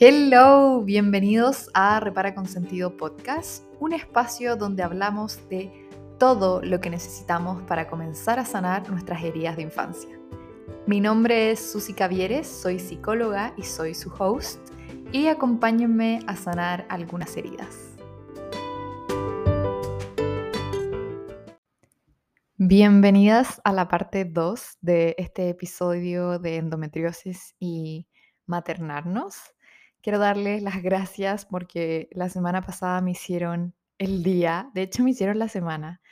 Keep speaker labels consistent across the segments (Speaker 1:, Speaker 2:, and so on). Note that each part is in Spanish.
Speaker 1: Hello, bienvenidos a Repara con Sentido Podcast, un espacio donde hablamos de todo lo que necesitamos para comenzar a sanar nuestras heridas de infancia. Mi nombre es Susi Cavieres, soy psicóloga y soy su host, y acompáñenme a sanar algunas heridas. Bienvenidas a la parte 2 de este episodio de endometriosis y maternarnos. Quiero darles las gracias porque la semana pasada me hicieron el día, de hecho me hicieron la semana.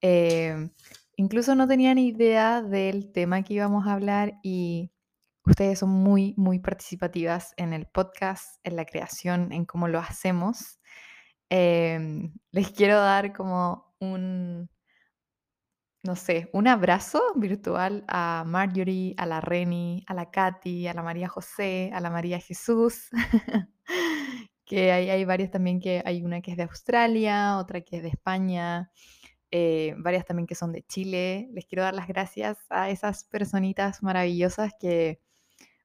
Speaker 1: Em, incluso no tenía ni idea del tema que íbamos a hablar y ustedes son muy, muy participativas en el podcast, en la creación, en cómo lo hacemos. Em, les quiero dar como un, no sé, un abrazo virtual a Marjorie, a la Reni, a la Katy, a la María José, a la María Jesús, que hay, varias también que hay una que es de Australia, otra que es de España, eh, varias también que son de Chile. Les quiero dar las gracias a esas personitas maravillosas que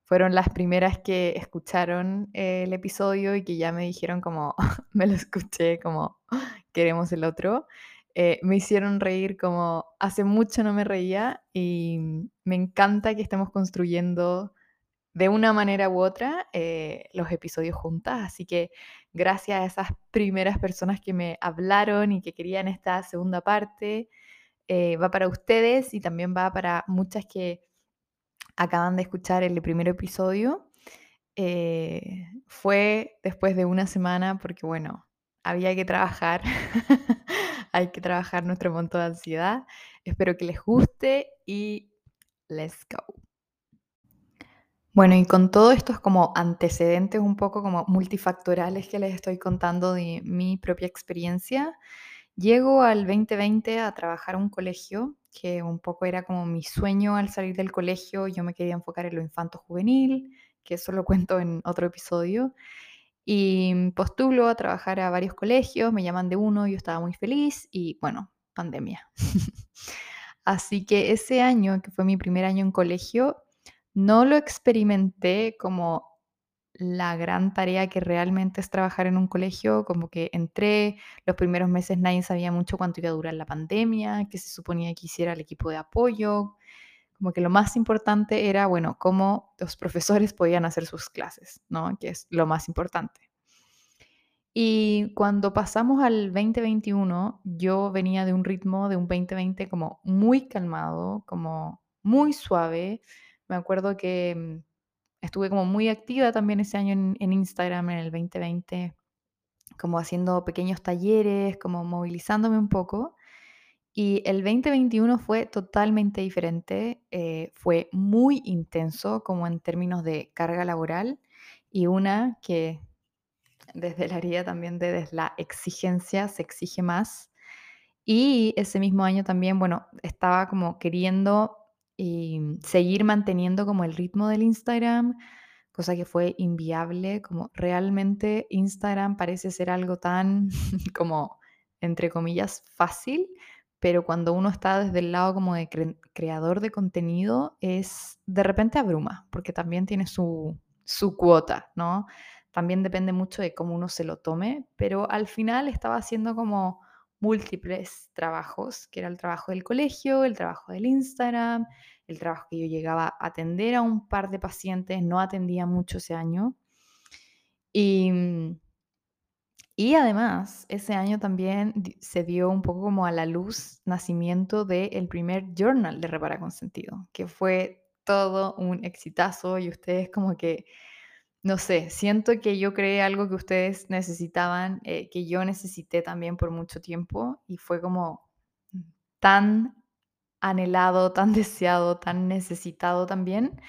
Speaker 1: fueron las primeras que escucharon el episodio y que ya me dijeron como, me lo escuché como, queremos el otro. Eh, me hicieron reír como hace mucho no me reía y me encanta que estemos construyendo de una manera u otra eh, los episodios juntas. Así que gracias a esas primeras personas que me hablaron y que querían esta segunda parte, eh, va para ustedes y también va para muchas que acaban de escuchar el primer episodio. fue después de una semana porque, bueno, había que trabajar hay que trabajar nuestro monto de ansiedad. Espero que les guste y let's go. Bueno, y con todo estos como antecedentes un poco como multifactorales que les estoy contando de mi propia experiencia, llego al 2020 a trabajar en un colegio que un poco era como mi sueño al salir del colegio. Yo me quería enfocar en lo infanto juvenil, que eso lo cuento en otro episodio. Y postulo a trabajar a varios colegios, me llaman de uno, yo estaba muy feliz y bueno, pandemia. Así que ese año, que fue mi primer año en colegio, no lo experimenté como la gran tarea que realmente es trabajar en un colegio, como que entré, los primeros meses nadie sabía mucho cuánto iba a durar la pandemia, que se suponía que hiciera el equipo de apoyo, como que lo más importante era, bueno, cómo los profesores podían hacer sus clases, ¿no? Que es lo más importante. Y cuando pasamos al 2021, yo venía de un ritmo de un 2020 como muy calmado, como muy suave. Me acuerdo que mm, estuve como muy activa también ese año en, en Instagram en el 2020, como haciendo pequeños talleres, como movilizándome un poco. Y el 2021 fue totalmente diferente, eh, fue muy intenso como en términos de carga laboral y una que desde el área también de desde la exigencia se exige más. Y ese mismo año también, bueno, estaba como queriendo y seguir manteniendo como el ritmo del Instagram, cosa que fue inviable, como realmente Instagram parece ser algo tan como, entre comillas, fácil pero cuando uno está desde el lado como de creador de contenido, es de repente abruma, porque también tiene su, su cuota, ¿no? También depende mucho de cómo uno se lo tome, pero al final estaba haciendo como múltiples trabajos, que era el trabajo del colegio, el trabajo del Instagram, el trabajo que yo llegaba a atender a un par de pacientes, no atendía mucho ese año. Y mm, y además, ese año también se dio un poco como a la luz nacimiento del primer journal de Repara con Sentido, que fue todo un exitazo y ustedes como que, no sé, siento que yo creé algo que ustedes necesitaban, eh, que yo necesité también por mucho tiempo y fue como tan anhelado, tan deseado, tan necesitado también.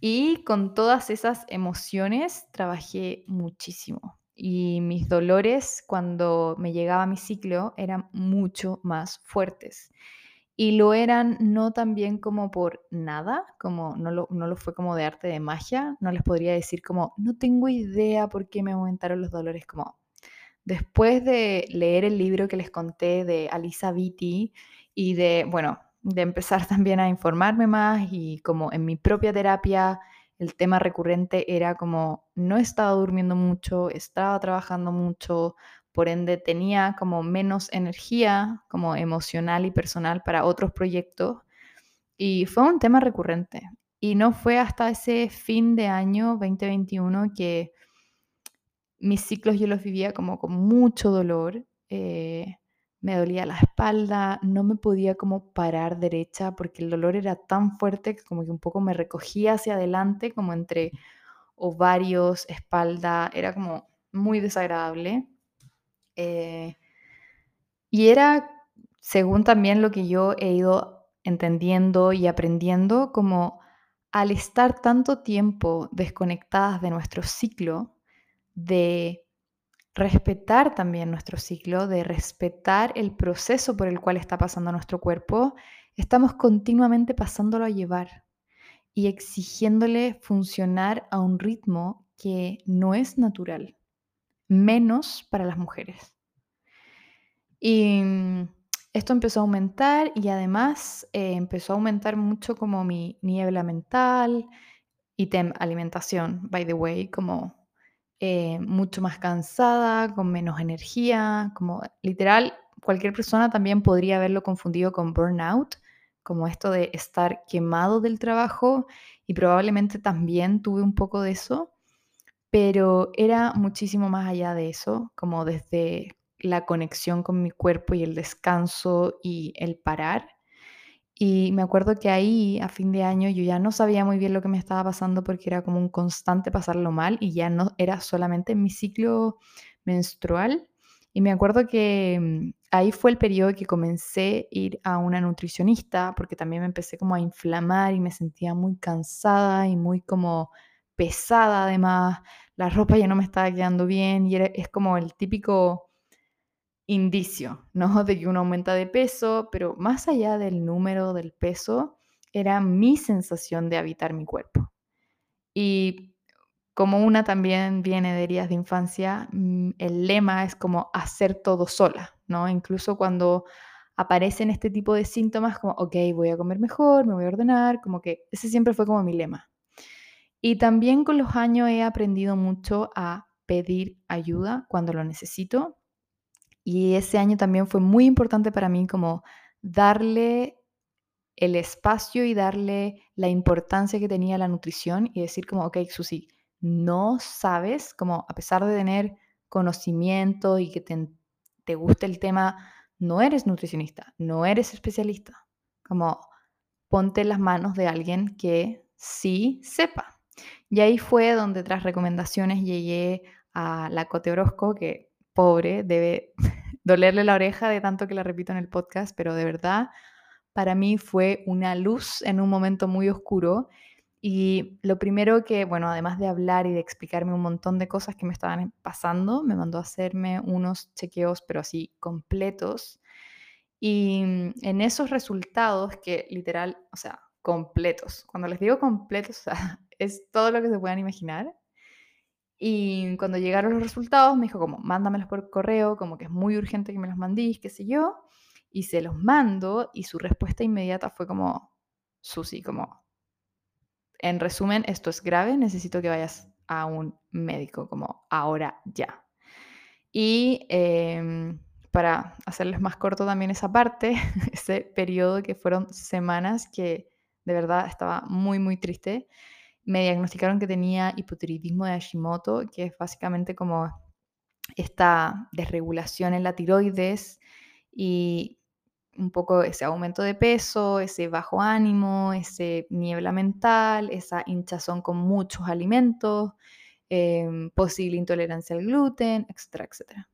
Speaker 1: Y con todas esas emociones trabajé muchísimo y mis dolores cuando me llegaba mi ciclo eran mucho más fuertes. Y lo eran no tan bien como por nada, como no lo, no lo fue como de arte de magia, no les podría decir como, no tengo idea por qué me aumentaron los dolores, como después de leer el libro que les conté de Alisa Vitti y de, bueno, de empezar también a informarme más y como en mi propia terapia el tema recurrente era como no estaba durmiendo mucho, estaba trabajando mucho, por ende tenía como menos energía como emocional y personal para otros proyectos y fue un tema recurrente. Y no fue hasta ese fin de año 2021 que mis ciclos yo los vivía como con mucho dolor. Eh, me dolía la espalda, no me podía como parar derecha porque el dolor era tan fuerte que como que un poco me recogía hacia adelante, como entre ovarios, espalda, era como muy desagradable. Eh, y era, según también lo que yo he ido entendiendo y aprendiendo, como al estar tanto tiempo desconectadas de nuestro ciclo, de respetar también nuestro ciclo, de respetar el proceso por el cual está pasando nuestro cuerpo, estamos continuamente pasándolo a llevar y exigiéndole funcionar a un ritmo que no es natural, menos para las mujeres. Y mm, esto empezó a aumentar y además eh, empezó a aumentar mucho como mi niebla mental, y alimentación, by the way, como eh, mucho más cansada, con menos energía, como literal, cualquier persona también podría haberlo confundido con burnout, como esto de estar quemado del trabajo y probablemente también tuve un poco de eso, pero era muchísimo más allá de eso, como desde la conexión con mi cuerpo y el descanso y el parar y me acuerdo que ahí, a fin de año, yo ya no sabía muy bien lo que me estaba pasando porque era como un constante pasarlo mal y ya no era solamente mi ciclo menstrual. Y me acuerdo que mm, ahí fue el periodo que comencé a ir a una nutricionista porque también me empecé como a inflamar y me sentía muy cansada y muy como pesada además. La ropa ya no me estaba quedando bien y es como el típico indicio, ¿no? De que uno aumenta de peso, pero más allá del número del peso, era mi sensación de habitar mi cuerpo. Y como una también viene de heridas de infancia, mm, el lema es como hacer todo sola, ¿no? Incluso cuando aparecen este tipo de síntomas como, ok, voy a comer mejor, me voy a ordenar, como que ese siempre fue como mi lema. Y también con los años he aprendido mucho a pedir ayuda cuando lo necesito y ese año también fue muy importante para mí como darle el espacio y darle la importancia que tenía la nutrición y decir como, ok, Susi, no sabes, como a pesar de tener conocimiento y que te, te guste el tema, no eres nutricionista, no eres especialista. Como ponte las manos de alguien que sí sepa. Y ahí fue donde tras recomendaciones llegué a la Cote Orozco, que pobre, debe dolerle la oreja de tanto que la repito en el podcast, pero de verdad para mí fue una luz en un momento muy oscuro. Y lo primero que, bueno, además de hablar y de explicarme un montón de cosas que me estaban pasando, me mandó a hacerme unos chequeos, pero así completos. Y mm, en esos resultados que literal, o sea, completos. Cuando les digo completos, es todo lo que se puedan imaginar. Y cuando llegaron los resultados, me dijo como, mándamelos por correo, como que es muy urgente que me los mandís, qué sé yo. Y se los mando y su respuesta inmediata fue como, Susi, como, en resumen, esto es grave, necesito que vayas a un médico, como ahora ya. Y em, para hacerles más corto también esa parte, ese periodo que fueron semanas que de verdad estaba muy, muy triste me diagnosticaron que tenía hipotiroidismo de Hashimoto, que es básicamente como esta desregulación en la tiroides y un poco ese aumento de peso, ese bajo ánimo, ese niebla mental, esa hinchazón con muchos alimentos, em, posible intolerancia al gluten, etcétera, etcétera.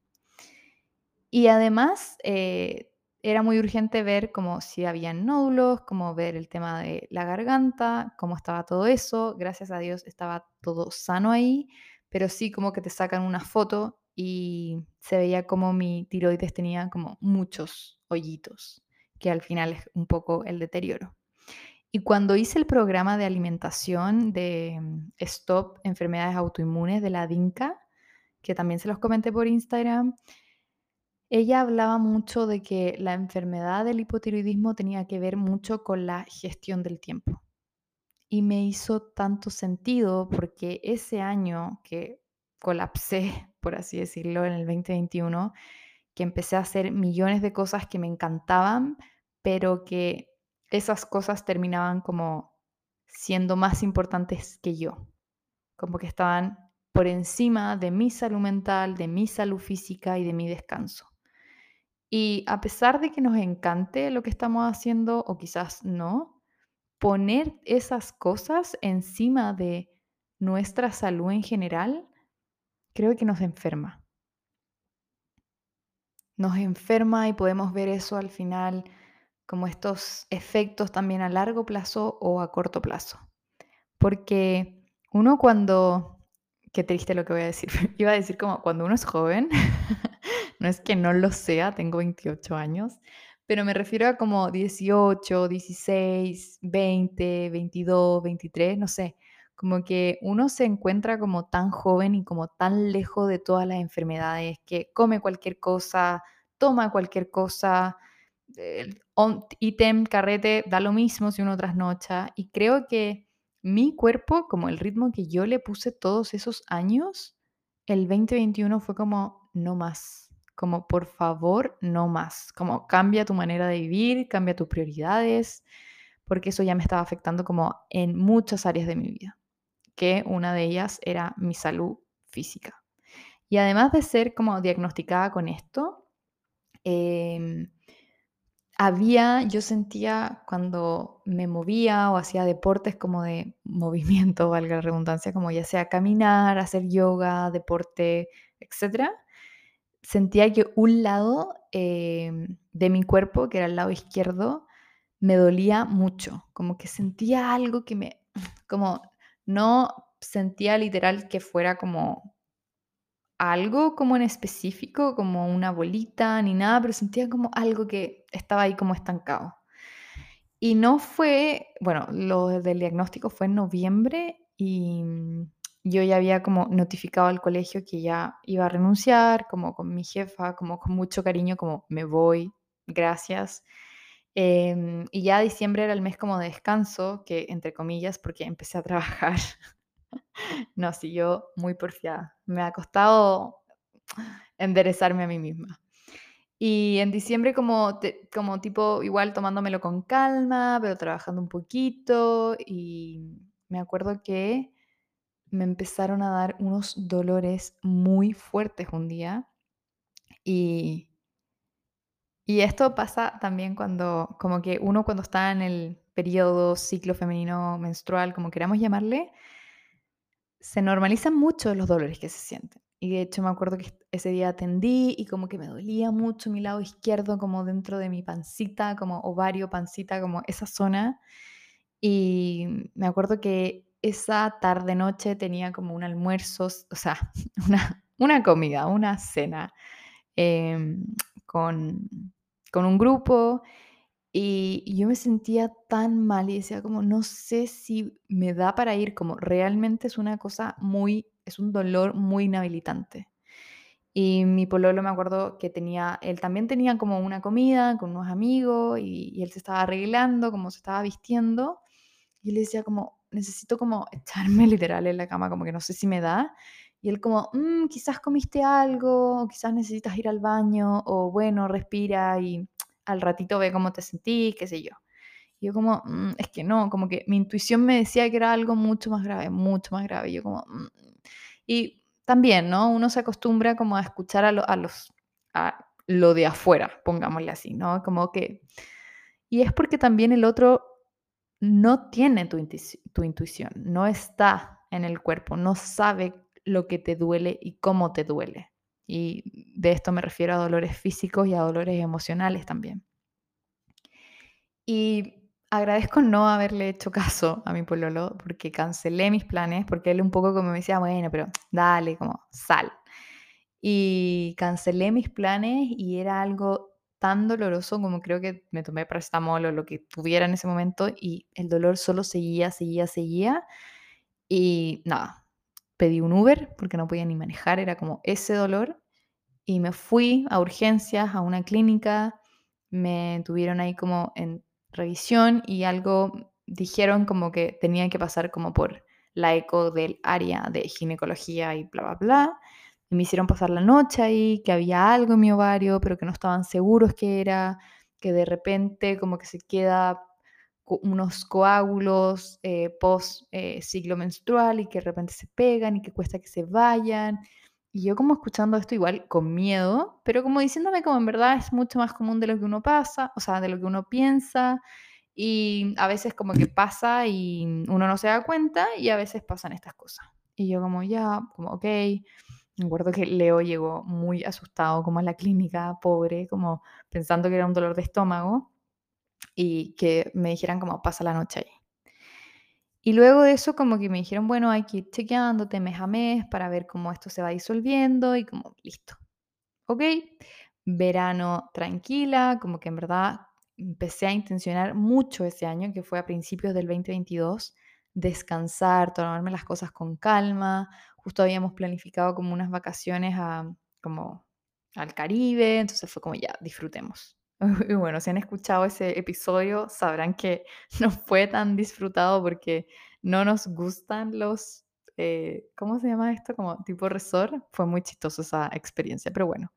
Speaker 1: Y además, eh, era muy urgente ver como si había nódulos, como ver el tema de la garganta, cómo estaba todo eso. Gracias a Dios estaba todo sano ahí, pero sí como que te sacan una foto y se veía como mi tiroides tenía como muchos hoyitos, que al final es un poco el deterioro. Y cuando hice el programa de alimentación de mm, Stop Enfermedades Autoinmunes de la DINCA, que también se los comenté por Instagram, ella hablaba mucho de que la enfermedad del hipotiroidismo tenía que ver mucho con la gestión del tiempo. y me hizo tanto sentido porque ese año que colapsé, por así decirlo, en el 2021, que empecé a hacer millones de cosas que me encantaban, pero que esas cosas terminaban como siendo más importantes que yo, como que estaban por encima de mi salud mental, de mi salud física y de mi descanso. Y a pesar de que nos encante lo que estamos haciendo o quizás no, poner esas cosas encima de nuestra salud en general, creo que nos enferma. Nos enferma y podemos ver eso al final como estos efectos también a largo plazo o a corto plazo. Porque uno cuando, qué triste lo que voy a decir, iba a decir como cuando uno es joven, no es que no lo sea, tengo 28 años, pero me refiero a como 18, 16, 20, 22, 23, no sé, como que uno se encuentra como tan joven y como tan lejos de todas las enfermedades, que come cualquier cosa, toma cualquier cosa, ítem, carrete, da lo mismo si uno trasnocha. Y creo que mi cuerpo, como el ritmo que yo le puse todos esos años, el 2021 fue como, no más como por favor, no más, como cambia tu manera de vivir, cambia tus prioridades, porque eso ya me estaba afectando como en muchas áreas de mi vida, que una de ellas era mi salud física. Y además de ser como diagnosticada con esto, em, había, yo sentía cuando me movía o hacía deportes como de movimiento, valga la redundancia, como ya sea caminar, hacer yoga, deporte, etcétera, sentía que un lado em, de mi cuerpo, que era el lado izquierdo, me dolía mucho, como que sentía algo que me, como no sentía literal que fuera como algo como en específico, como una bolita ni nada, pero sentía como algo que estaba ahí como estancado. Y no fue, bueno, lo del diagnóstico fue en noviembre y yo ya había como notificado al colegio que ya iba a renunciar, como con mi jefa, como con mucho cariño, como me voy, gracias. Em, y ya diciembre era el mes como de descanso, que entre comillas, porque empecé a trabajar. no, sí, yo muy porfiada. Me ha costado enderezarme a mí misma. Y en diciembre como, como tipo igual tomándomelo con calma, pero trabajando un poquito. Y me acuerdo que me empezaron a dar unos dolores muy fuertes un día y, y esto pasa también cuando, como que uno cuando está en el periodo ciclo femenino menstrual, como queramos llamarle, se normalizan mucho los dolores que se sienten. Y de hecho me acuerdo que ese día atendí y como que me dolía mucho mi lado izquierdo, como dentro de mi pancita, como ovario, pancita, como esa zona. Y me acuerdo que esa tarde-noche tenía como un almuerzo, o sea, una, comida, una cena em, con, con un grupo y yo me sentía tan mal y decía como, no sé si me da para ir, como realmente es una cosa muy, es un dolor muy inhabilitante. Y mi pololo me acuerdo que tenía, él también tenía como una comida con unos amigos y, y él se estaba arreglando, como se estaba vistiendo. Y le decía como, necesito como echarme literal en la cama, como que no sé si me da. Y él como, mm, quizás comiste algo, o quizás necesitas ir al baño, o bueno, respira y al ratito ve cómo te sentís, qué sé yo. Y yo como, mm, es que no, como que mi intuición me decía que era algo mucho más grave, mucho más grave. Y yo como, mm". y también, ¿no? Uno se acostumbra como a escuchar a, a los, a lo de afuera, pongámosle así, ¿no? Como que... Y es porque también el otro no tiene tu, intuición, no está en el cuerpo, no sabe lo que te duele y cómo te duele. Y de esto me refiero a dolores físicos y a dolores emocionales también. Y agradezco no haberle hecho caso a mi pololo porque cancelé mis planes, porque él un poco como me decía, bueno, pero dale, como sal. Y cancelé mis planes y era algo tan doloroso como creo que me tomé paracetamol o lo que tuviera en ese momento y el dolor solo seguía, seguía, seguía. Y nada, pedí un Uber porque no podía ni manejar, era como ese dolor. Y me fui a urgencias, a una clínica, me tuvieron ahí como en revisión y algo dijeron como que tenían que pasar como por la eco del área de ginecología y bla, bla, bla. Y me hicieron pasar la noche ahí, que había algo en mi ovario, pero que no estaban seguros qué era, que de repente como que se queda unos coágulos eh, post eh, ciclo menstrual y que de repente se pegan y que cuesta que se vayan. Y yo como escuchando esto igual con miedo, pero como diciéndome como en verdad es mucho más común de lo que uno pasa, o sea, de lo que uno piensa, y a veces como que pasa y uno no se da cuenta y a veces pasan estas cosas. Y yo como ya, como ok. Me acuerdo que Leo llegó muy asustado como a la clínica, pobre, como pensando que era un dolor de estómago y que me dijeran como pasa la noche ahí. Y luego de eso como que me dijeron, bueno, hay que ir chequeándote mes a mes para ver cómo esto se va disolviendo y como listo. Ok, verano tranquila, como que en verdad empecé a intencionar mucho ese año, que fue a principios del 2022, descansar, tomarme las cosas con calma. Justo habíamos planificado como unas vacaciones a, como al Caribe, entonces fue como ya, disfrutemos. Y bueno, si han escuchado ese episodio, sabrán que no fue tan disfrutado porque no nos gustan los, eh, ¿cómo se llama esto? Como tipo resort. Fue muy chistoso esa experiencia, pero bueno.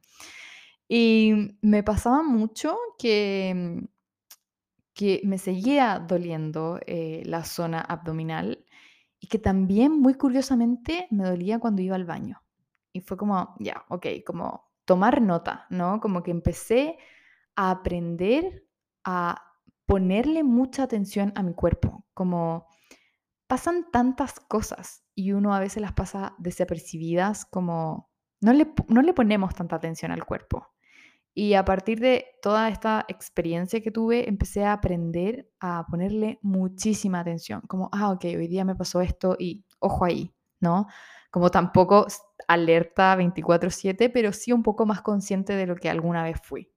Speaker 1: Y me pasaba mucho que, que me seguía doliendo eh, la zona abdominal y que también muy curiosamente me dolía cuando iba al baño. Y fue como, ya, ok, como tomar nota, ¿no? Como que empecé a aprender a ponerle mucha atención a mi cuerpo, como pasan tantas cosas y uno a veces las pasa desapercibidas, como no le, no le ponemos tanta atención al cuerpo. Y a partir de toda esta experiencia que tuve, empecé a aprender a ponerle muchísima atención, como, ah, ok, hoy día me pasó esto y ojo ahí, ¿no? Como tampoco alerta 24/7, pero sí un poco más consciente de lo que alguna vez fui.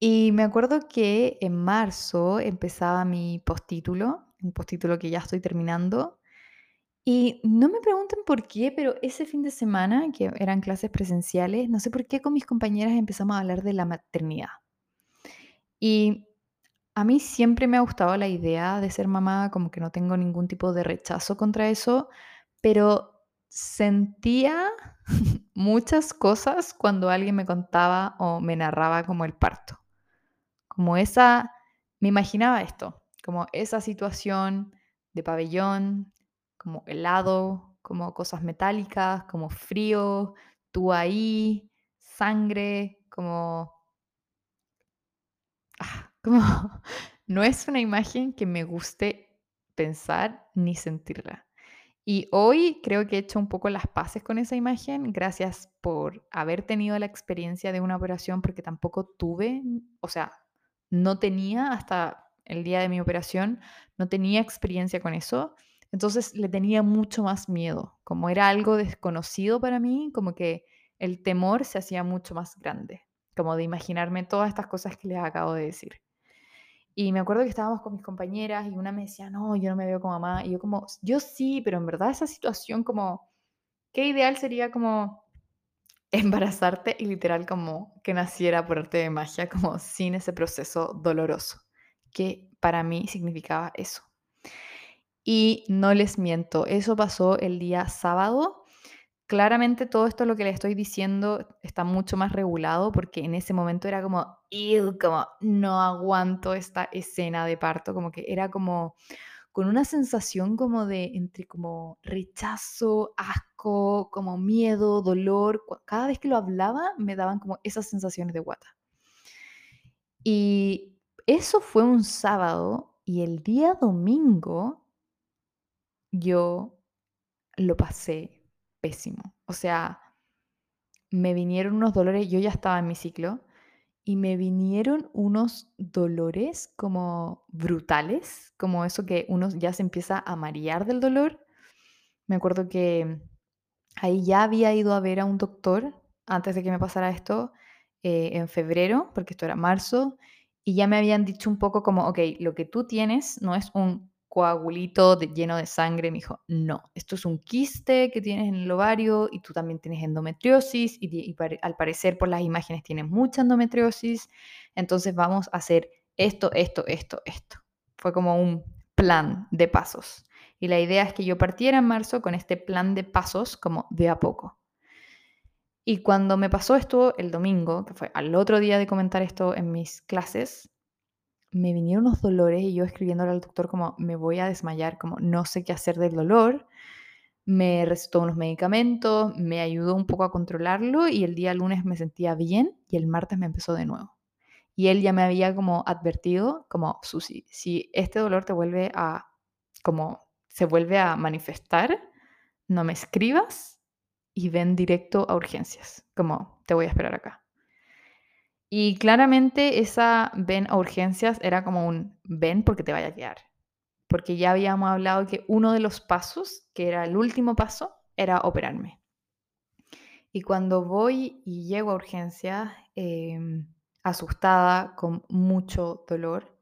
Speaker 1: Y me acuerdo que en marzo empezaba mi postítulo, un postítulo que ya estoy terminando. Y no me pregunten por qué, pero ese fin de semana, que eran clases presenciales, no sé por qué con mis compañeras empezamos a hablar de la maternidad. Y a mí siempre me ha gustado la idea de ser mamá, como que no tengo ningún tipo de rechazo contra eso, pero sentía muchas cosas cuando alguien me contaba o me narraba como el parto. Como esa, me imaginaba esto, como esa situación de pabellón, como helado, como cosas metálicas, como frío, tú ahí, sangre, como... Ah, como no es una imagen que me guste pensar ni sentirla. Y hoy creo que he hecho un poco las paces con esa imagen. Gracias por haber tenido la experiencia de una operación, porque tampoco tuve, o sea, no tenía hasta el día de mi operación, no tenía experiencia con eso. Entonces le tenía mucho más miedo. Como era algo desconocido para mí, como que el temor se hacía mucho más grande, como de imaginarme todas estas cosas que les acabo de decir. Y me acuerdo que estábamos con mis compañeras y una me decía, no, yo no me veo como mamá. Y yo como, yo sí, pero en verdad esa situación como, qué ideal sería como embarazarte y literal como que naciera por arte de magia, como sin ese proceso doloroso, que para mí significaba eso. Y no les miento, eso pasó el día sábado Claramente todo esto lo que le estoy diciendo está mucho más regulado porque en ese momento era como, como no aguanto esta escena de parto, como que era como con una sensación como de entre como rechazo, asco, como miedo, dolor. Cada vez que lo hablaba me daban como esas sensaciones de guata. Y eso fue un sábado y el día domingo yo lo pasé pésimo. O sea, me vinieron unos dolores, yo ya estaba en mi ciclo, y me vinieron unos dolores como brutales, como eso que uno ya se empieza a marear del dolor. Me acuerdo que ahí ya había ido a ver a un doctor antes de que me pasara esto eh, en febrero, porque esto era marzo, y ya me habían dicho un poco como, ok, lo que tú tienes no es un coagulito lleno de sangre. Me dijo, no, esto es un quiste que tienes en el ovario y tú también tienes endometriosis y, al parecer por las imágenes tienes mucha endometriosis. Entonces vamos a hacer esto, esto, esto, esto. Fue como un plan de pasos. Y la idea es que yo partiera en marzo con este plan de pasos como de a poco. Y cuando me pasó esto el domingo, que fue al otro día de comentar esto en mis clases, me vinieron unos dolores y yo escribiéndole al doctor como me voy a desmayar, como no sé qué hacer del dolor. Me recetó unos medicamentos, me ayudó un poco a controlarlo y el día lunes me sentía bien y el martes me empezó de nuevo. Y él ya me había como advertido, como, Susi, si este dolor te vuelve a, como, se vuelve a manifestar, no me escribas y ven directo a urgencias, como, te voy a esperar acá. Y claramente esa ven a urgencias era como un ven porque te vaya a quedar. Porque ya habíamos hablado que uno de los pasos, que era el último paso, era operarme. Y cuando voy y llego a urgencias, em, asustada, con mucho dolor.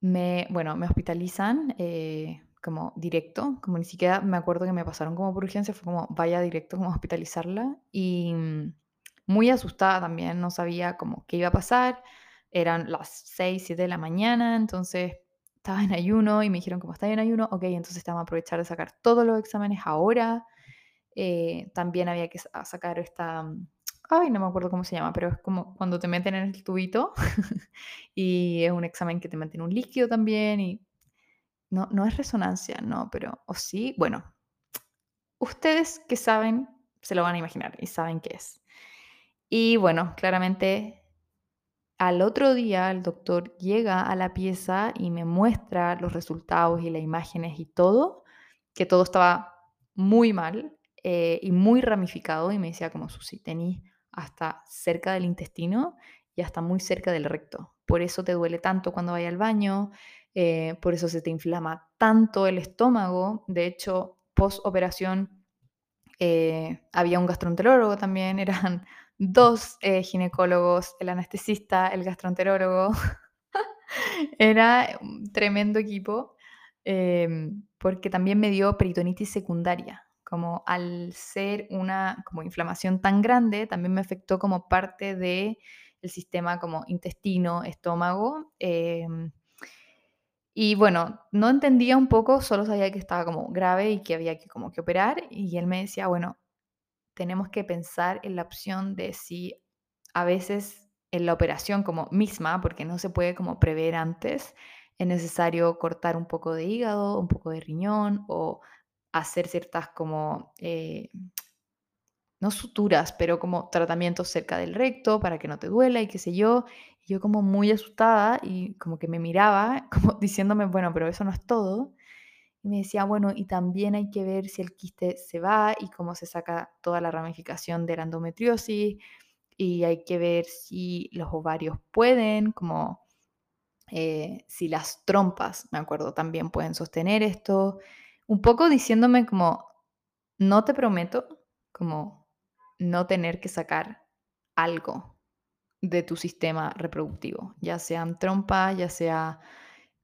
Speaker 1: Me, bueno, me hospitalizan eh, como directo, como ni siquiera me acuerdo que me pasaron como por urgencia, fue como vaya directo como a hospitalizarla y mm, muy asustada también, no sabía como qué iba a pasar, eran las 6, 7 de la mañana, entonces estaba en ayuno y me dijeron como está en ayuno, ok, entonces estaba a aprovechar de sacar todos los exámenes ahora, eh, también había que sacar esta mm, Ay, no me acuerdo cómo se llama, pero es como cuando te meten en el tubito y es un examen que te meten un líquido también y no, no es resonancia, no, pero o sí, bueno, ustedes que saben se lo van a imaginar y saben qué es. Y bueno, claramente al otro día el doctor llega a la pieza y me muestra los resultados y las imágenes y todo, que todo estaba muy mal eh, y muy ramificado y me decía como, Susi, tenéis hasta cerca del intestino y hasta muy cerca del recto. Por eso te duele tanto cuando vayas al baño, eh, por eso se te inflama tanto el estómago. De hecho, post operación eh, había un gastroenterólogo también, eran dos eh, ginecólogos, el anestesista, el gastroenterólogo. Era un tremendo equipo em, porque también me dio peritonitis secundaria como al ser una como inflamación tan grande, también me afectó como parte de el sistema como intestino, estómago. Em, y bueno, no entendía un poco, solo sabía que estaba como grave y que había que como que operar. Y él me decía, bueno, tenemos que pensar en la opción de si a veces en la operación como misma, porque no se puede como prever antes, es necesario cortar un poco de hígado, un poco de riñón o hacer ciertas como, eh, no suturas, pero como tratamientos cerca del recto para que no te duela y qué sé yo. Yo como muy asustada y como que me miraba, como diciéndome, bueno, pero eso no es todo. Y me decía, bueno, y también hay que ver si el quiste se va y cómo se saca toda la ramificación de la endometriosis. Y hay que ver si los ovarios pueden, como eh, si las trompas, me acuerdo, también pueden sostener esto un poco diciéndome como, no te prometo como no tener que sacar algo de tu sistema reproductivo, ya sean trompas, ya sea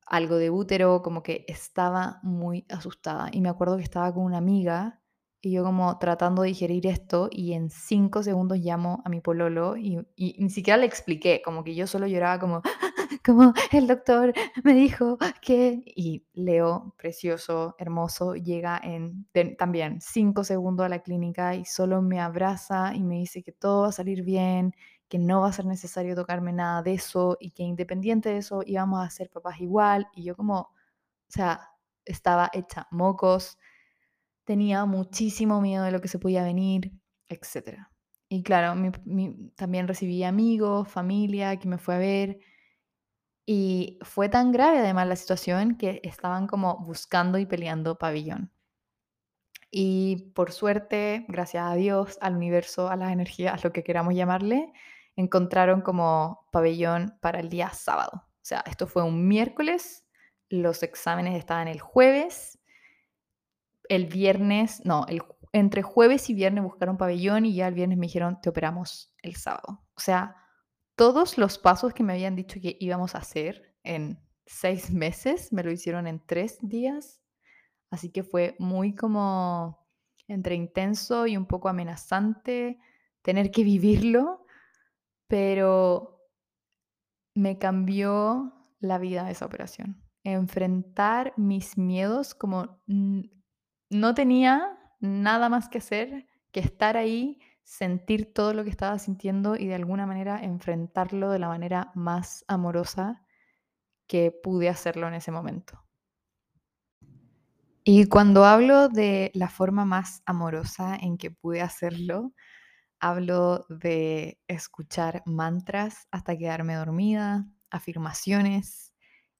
Speaker 1: algo de útero, como que estaba muy asustada. Y me acuerdo que estaba con una amiga y yo como tratando de digerir esto y en cinco segundos llamo a mi pololo y, y ni siquiera le expliqué, como que yo solo lloraba como, como el doctor me dijo que... Y Leo, precioso, hermoso, llega en también cinco segundos a la clínica y solo me abraza y me dice que todo va a salir bien, que no va a ser necesario tocarme nada de eso y que independiente de eso íbamos a ser papás igual. Y yo como, o sea, estaba hecha mocos, tenía muchísimo miedo de lo que se podía venir, etc. Y claro, también recibí amigos, familia que me fue a ver y fue tan grave además la situación que estaban como buscando y peleando pabellón. Y por suerte, gracias a Dios, al universo, a las energías, a lo que queramos llamarle, encontraron como pabellón para el día sábado. O sea, esto fue un miércoles, los exámenes estaban el jueves, el viernes, no, el, entre jueves y viernes buscaron pabellón y ya el viernes me dijeron, te operamos el sábado. O sea, todos los pasos que me habían dicho que íbamos a hacer en seis meses, me lo hicieron en tres días. Así que fue muy como entre intenso y un poco amenazante tener que vivirlo, pero me cambió la vida esa operación. Enfrentar mis miedos como no tenía nada más que hacer que estar ahí, sentir todo lo que estaba sintiendo y de alguna manera enfrentarlo de la manera más amorosa que pude hacerlo en ese momento. Y cuando hablo de la forma más amorosa en que pude hacerlo, hablo de escuchar mantras hasta quedarme dormida, afirmaciones,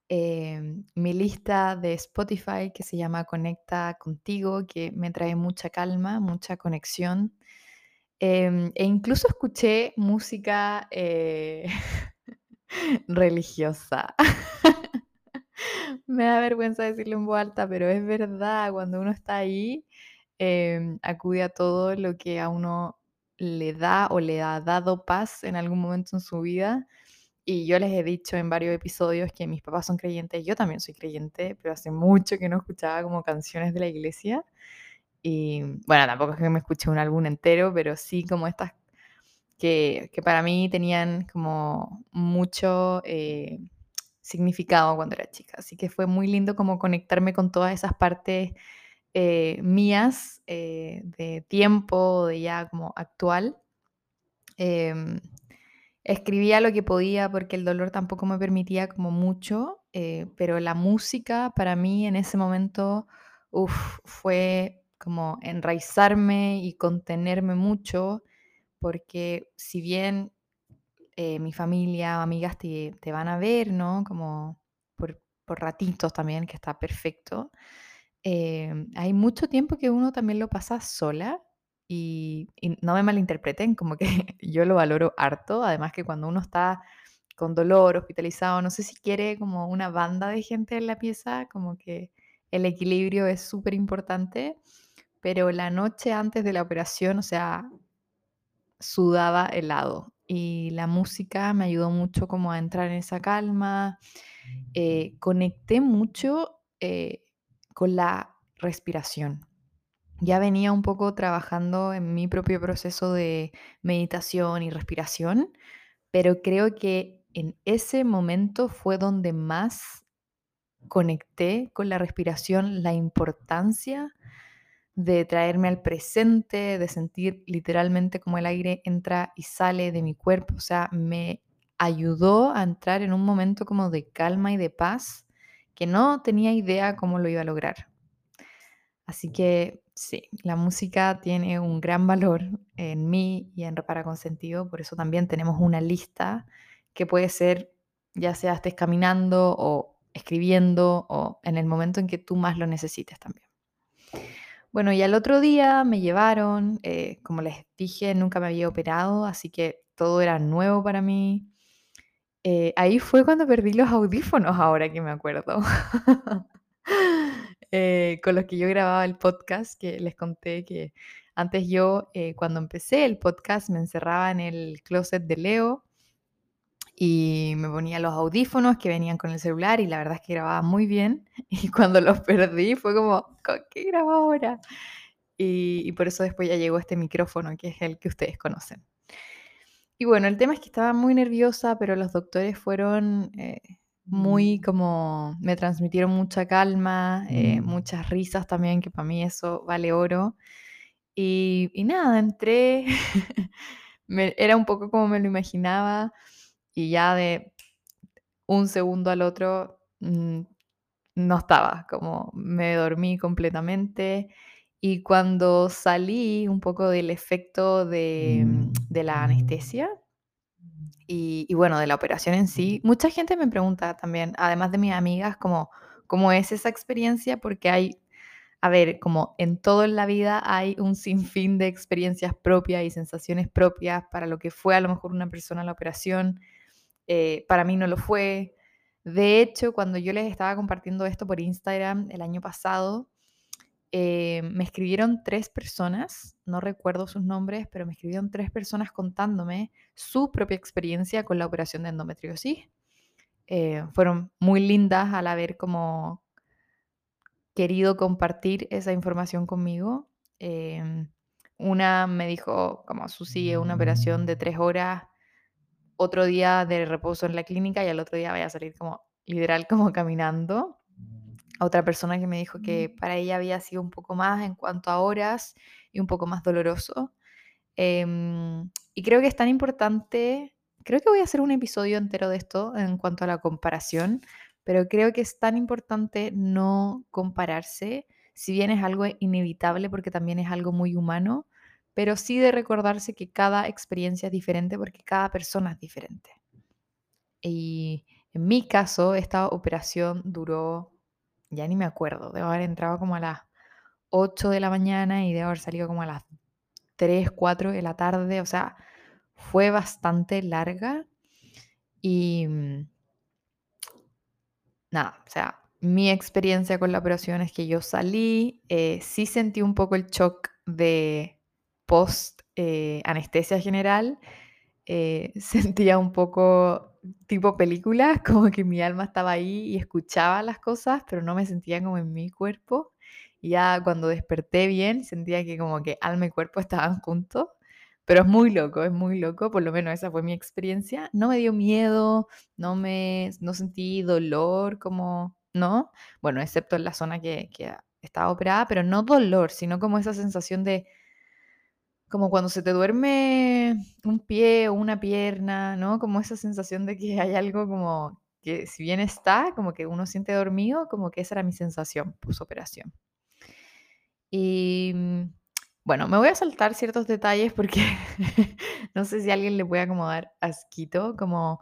Speaker 1: em, mi lista de Spotify que se llama Conecta contigo, que me trae mucha calma, mucha conexión. Em, e incluso escuché música eh, religiosa. Me da vergüenza decirlo en voz alta, pero es verdad, cuando uno está ahí, em, acude a todo lo que a uno le da o le ha dado paz en algún momento en su vida. Y yo les he dicho en varios episodios que mis papás son creyentes, yo también soy creyente, pero hace mucho que no escuchaba como canciones de la iglesia. Y bueno, tampoco es que me escuché un álbum entero, pero sí como estas que, que para mí tenían como mucho eh, significado cuando era chica. Así que fue muy lindo como conectarme con todas esas partes eh, mías eh, de tiempo, de ya como actual. Em, escribía lo que podía porque el dolor tampoco me permitía como mucho, eh, pero la música para mí en ese momento fue como enraizarme y contenerme mucho, porque si bien mi familia o amigas te, van a ver, ¿no? Como por, ratitos también, que está perfecto. Em, hay mucho tiempo que uno también lo pasa sola y, no me malinterpreten, como que yo lo valoro harto, además que cuando uno está con dolor, hospitalizado, no sé si quiere como una banda de gente en la pieza, como que el equilibrio es súper importante, pero la noche antes de la operación, o sea, sudaba helado y la música me ayudó mucho como a entrar en esa calma. Eh, conecté mucho eh, con la respiración. Ya venía un poco trabajando en mi propio proceso de meditación y respiración, pero creo que en ese momento fue donde más conecté con la respiración, la importancia de traerme al presente, de sentir literalmente como el aire entra y sale de mi cuerpo. O sea, me ayudó a entrar en un momento como de calma y de paz que no tenía idea cómo lo iba a lograr. Así que sí, la música tiene un gran valor en mí y en Repara con Sentido, por eso también tenemos una lista que puede ser ya sea estés caminando o escribiendo o en el momento en que tú más lo necesites también. Bueno, y al otro día me llevaron, eh, como les dije, nunca me había operado, así que todo era nuevo para mí. Eh, ahí fue cuando perdí los audífonos, ahora que me acuerdo, eh, con los que yo grababa el podcast, que les conté que antes yo, cuando empecé el podcast, me encerraba en el closet de Leo y me ponía los audífonos que venían con el celular y la verdad es que grababa muy bien y cuando los perdí fue como, ¿qué grabo ahora? Y, por eso después ya llegó este micrófono que es el que ustedes conocen. Y bueno, el tema es que estaba muy nerviosa, pero los doctores fueron eh, muy mm. como, me transmitieron mucha calma, eh, mm. muchas risas también, que para mí eso vale oro. Y, y nada, entré, era un poco como me lo imaginaba y ya de un segundo al otro mm, no estaba, como me dormí completamente y cuando salí un poco del efecto de, mm, la anestesia y, bueno, de la operación en sí, mucha gente me pregunta también, además de mis amigas, como, ¿cómo es esa experiencia? Porque hay, a ver, como en todo en la vida hay un sinfín de experiencias propias y sensaciones propias para lo que fue a lo mejor una persona la operación eh, para mí no lo fue. De hecho, cuando yo les estaba compartiendo esto por Instagram el año pasado, eh, me escribieron tres personas, no recuerdo sus nombres, pero me escribieron tres personas contándome su propia experiencia con la operación de endometriosis. Eh, fueron muy lindas al haber como querido compartir esa información conmigo. una me dijo, como Susi, una operación de tres horas otro día de reposo en la clínica y al otro día vaya a salir como literal como caminando. Otra persona que me dijo que para ella había sido un poco más en cuanto a horas y un poco más doloroso. Em, y creo que es tan importante, creo que voy a hacer un episodio entero de esto en cuanto a la comparación, pero creo que es tan importante no compararse, si bien es algo inevitable porque también es algo muy humano, pero sí de recordarse que cada experiencia es diferente porque cada persona es diferente. Y en mi caso, esta operación duró, ya ni me acuerdo, debo haber entrado como a las 8 de la mañana y debo haber salido como a las 3, 4 de la tarde, o sea, fue bastante larga y mm, nada, o sea, mi experiencia con la operación es que yo salí, eh, sí sentí un poco el shock de post eh, anestesia general, eh, sentía un poco tipo película, como que mi alma estaba ahí y escuchaba las cosas, pero no me sentía como en mi cuerpo. Y ya cuando desperté bien, sentía que como que alma y cuerpo estaban juntos. Pero es muy loco, es muy loco, por lo menos esa fue mi experiencia. No me dio miedo, no me no sentí dolor como, ¿no? Bueno, excepto en la zona que, que estaba operada, pero no dolor, sino como esa sensación de, como cuando se te duerme un pie o una pierna, ¿no? Como esa sensación de que hay algo como que si bien está, como que uno siente dormido, como que esa era mi sensación post-operación. Y mm, bueno, me voy a saltar ciertos detalles porque no sé si a alguien le puede acomodar asquito, como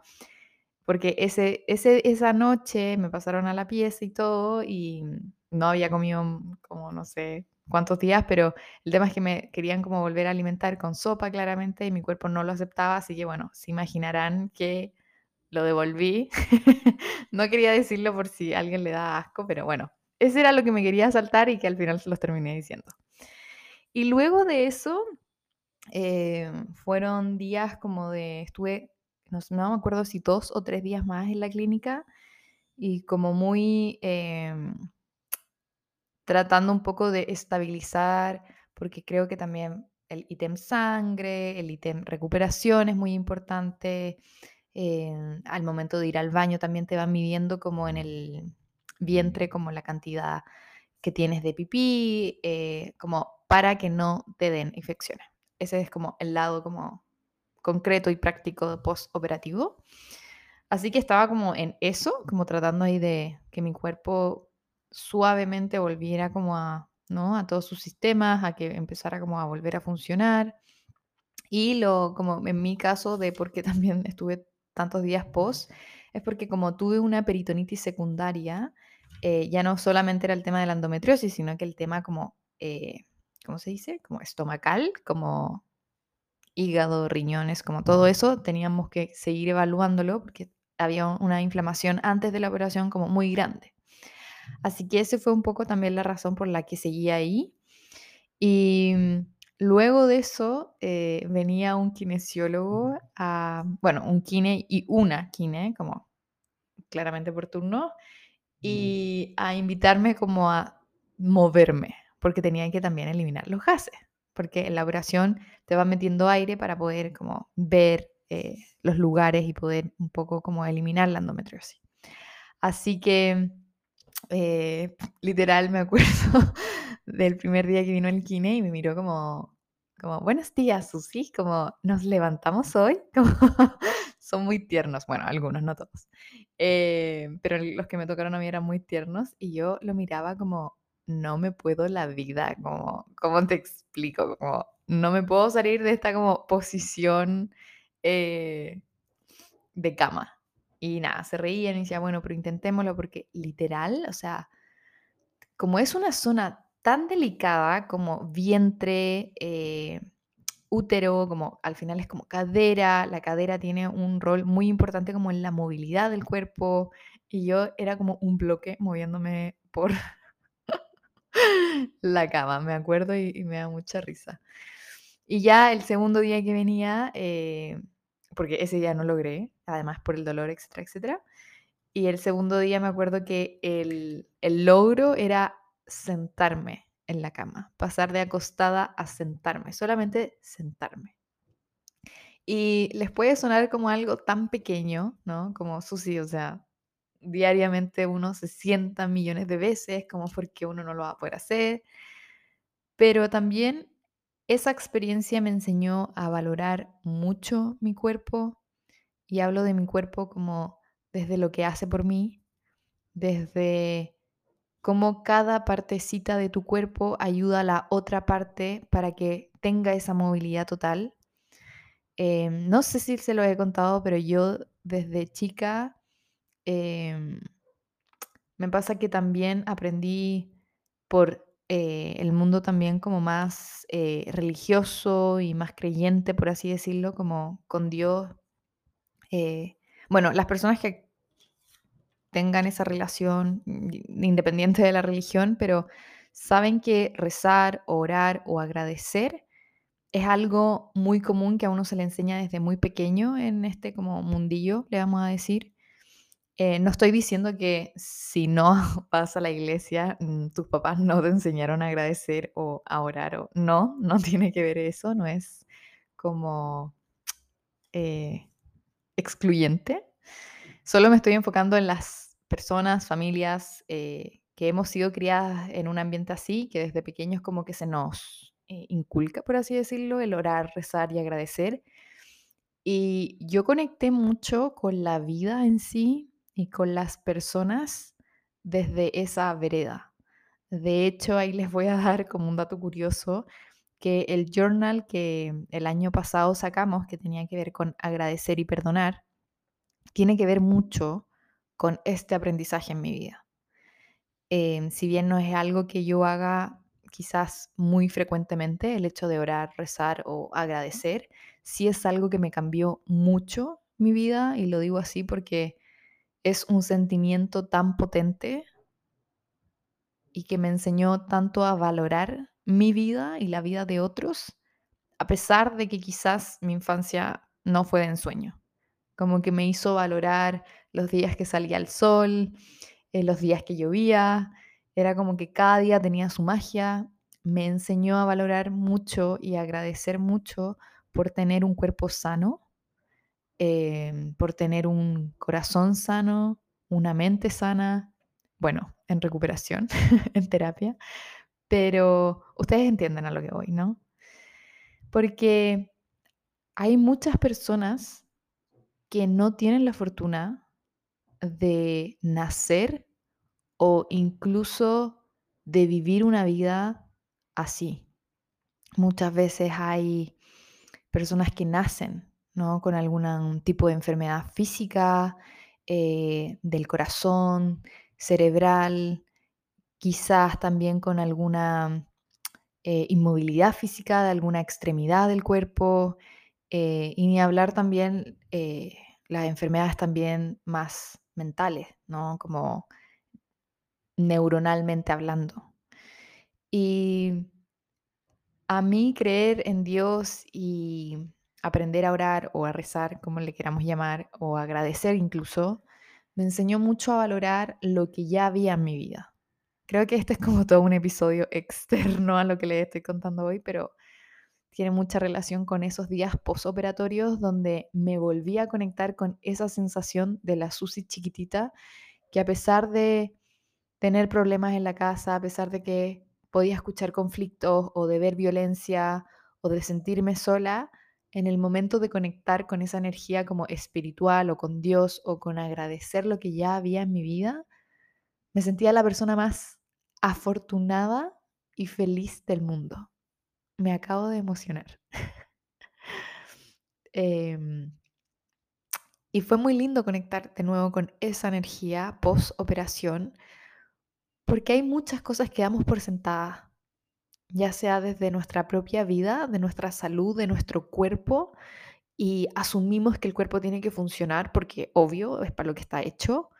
Speaker 1: porque ese, ese, esa noche me pasaron a la pieza y todo y no había comido como no sé cuántos días, pero el tema es que me querían como volver a alimentar con sopa claramente y mi cuerpo no lo aceptaba, así que bueno, se imaginarán que lo devolví. no quería decirlo por si alguien le da asco, pero bueno, ese era lo que me quería saltar y que al final se los terminé diciendo. Y luego de eso, eh, fueron días como de, estuve, no, me acuerdo si dos o tres días más en la clínica y como muy... Eh, tratando un poco de estabilizar, porque creo que también el ítem sangre, el ítem recuperación es muy importante. Eh, al momento de ir al baño también te van midiendo como en el vientre, como la cantidad que tienes de pipí, eh, como para que no te den infecciones. Ese es como el lado como concreto y práctico post-operativo. Así que estaba como en eso, como tratando ahí de que mi cuerpo suavemente volviera como a, ¿no? a todos sus sistemas, a que empezara como a volver a funcionar. Y lo, como en mi caso, de por qué también estuve tantos días post, es porque como tuve una peritonitis secundaria, eh, ya no solamente era el tema de la endometriosis, sino que el tema como, eh, ¿cómo se dice? Como estomacal, como hígado, riñones, como todo eso, teníamos que seguir evaluándolo porque había una inflamación antes de la operación como muy grande. Así que ese fue un poco también la razón por la que seguía ahí. Y mm, luego de eso eh, venía un kinesiólogo, a, bueno, un kine y una kine, como claramente por turno, y a invitarme como a moverme, porque tenía que también eliminar los gases, porque en la operación te va metiendo aire para poder como ver eh, los lugares y poder un poco como eliminar la endometriosis. Así que eh, literal me acuerdo del primer día que vino el kine y me miró como, como buenos días, Susi, como nos levantamos hoy, como son muy tiernos, bueno, algunos, no todos, eh, pero los que me tocaron a mí eran muy tiernos y yo lo miraba como, no me puedo la vida, como, ¿cómo te explico? Como, no me puedo salir de esta como posición eh, de cama. Y nada, se reían y decía, bueno, pero intentémoslo porque literal, o sea, como es una zona tan delicada como vientre, eh, útero, como al final es como cadera, la cadera tiene un rol muy importante como en la movilidad del cuerpo y yo era como un bloque moviéndome por la cama, me acuerdo y, me da mucha risa. Y ya el segundo día que venía, eh, porque ese día no logré, además por el dolor, etcétera, etcétera. Y el segundo día me acuerdo que el, el logro era sentarme en la cama, pasar de acostada a sentarme, solamente sentarme. Y les puede sonar como algo tan pequeño, ¿no? Como Susi, o sea, diariamente uno se sienta millones de veces, como porque uno no lo va a poder hacer. Pero también esa experiencia me enseñó a valorar mucho mi cuerpo y hablo de mi cuerpo como desde lo que hace por mí, desde cómo cada partecita de tu cuerpo ayuda a la otra parte para que tenga esa movilidad total. Em, no sé si se lo he contado, pero yo desde chica em, me pasa que también aprendí por eh, el mundo también como más eh, religioso y más creyente, por así decirlo, como con Dios. eh, bueno, las personas que tengan esa relación independiente de la religión, pero saben que rezar, orar o agradecer es algo muy común que a uno se le enseña desde muy pequeño en este como mundillo, le vamos a decir. Eh, no estoy diciendo que si no vas a la iglesia, mm, tus papás no te enseñaron a agradecer o a orar o no, no tiene que ver eso, no es como eh, excluyente. Solo me estoy enfocando en las personas, familias eh, que hemos sido criadas en un ambiente así, que desde pequeños como que se nos inculca, por así decirlo, el orar, rezar y agradecer. Y yo conecté mucho con la vida en sí y con las personas desde esa vereda. De hecho, ahí les voy a dar como un dato curioso que el journal que el año pasado sacamos, que tenía que ver con agradecer y perdonar, tiene que ver mucho con este aprendizaje en mi vida. Em, si bien no es algo que yo haga quizás muy frecuentemente, el hecho de orar, rezar o agradecer, sí es algo que me cambió mucho mi vida y lo digo así porque es un sentimiento tan potente y que me enseñó tanto a valorar mi vida y la vida de otros, a pesar de que quizás mi infancia no fue de ensueño. Como que me hizo valorar los días que salía el sol, eh, los días que llovía. Era como que cada día tenía su magia. Me enseñó a valorar mucho y agradecer mucho por tener un cuerpo sano, em, por tener un corazón sano, una mente sana, bueno, en recuperación, en terapia, pero ustedes entienden a lo que voy, ¿no? Porque hay muchas personas que no tienen la fortuna de nacer o incluso de vivir una vida así. Muchas veces hay personas que nacen ¿no? con algún tipo de enfermedad física, eh, del corazón, cerebral, quizás también con alguna eh, inmovilidad física de alguna extremidad del cuerpo, eh, y ni hablar también las enfermedades también más mentales, ¿no? Como neuronalmente hablando. Y a mí creer en Dios y aprender a orar o a rezar, como le queramos llamar, o agradecer incluso, me enseñó mucho a valorar lo que ya había en mi vida. Creo que este es como todo un episodio externo a lo que les estoy contando hoy, pero tiene mucha relación con esos días posoperatorios donde me volví a conectar con esa sensación de la Susi chiquitita, que a pesar de tener problemas en la casa, a pesar de que podía escuchar conflictos o de ver violencia o de sentirme sola, en el momento de conectar con esa energía como espiritual o con Dios o con agradecer lo que ya había en mi vida, me sentía la persona más afortunada y feliz del mundo. Me acabo de emocionar. Em, y fue muy lindo conectar de nuevo con esa energía post operación, porque hay muchas cosas que damos por sentadas, ya sea desde nuestra propia vida, de nuestra salud, de nuestro cuerpo, y asumimos que el cuerpo tiene que funcionar porque obvio es para lo que está hecho,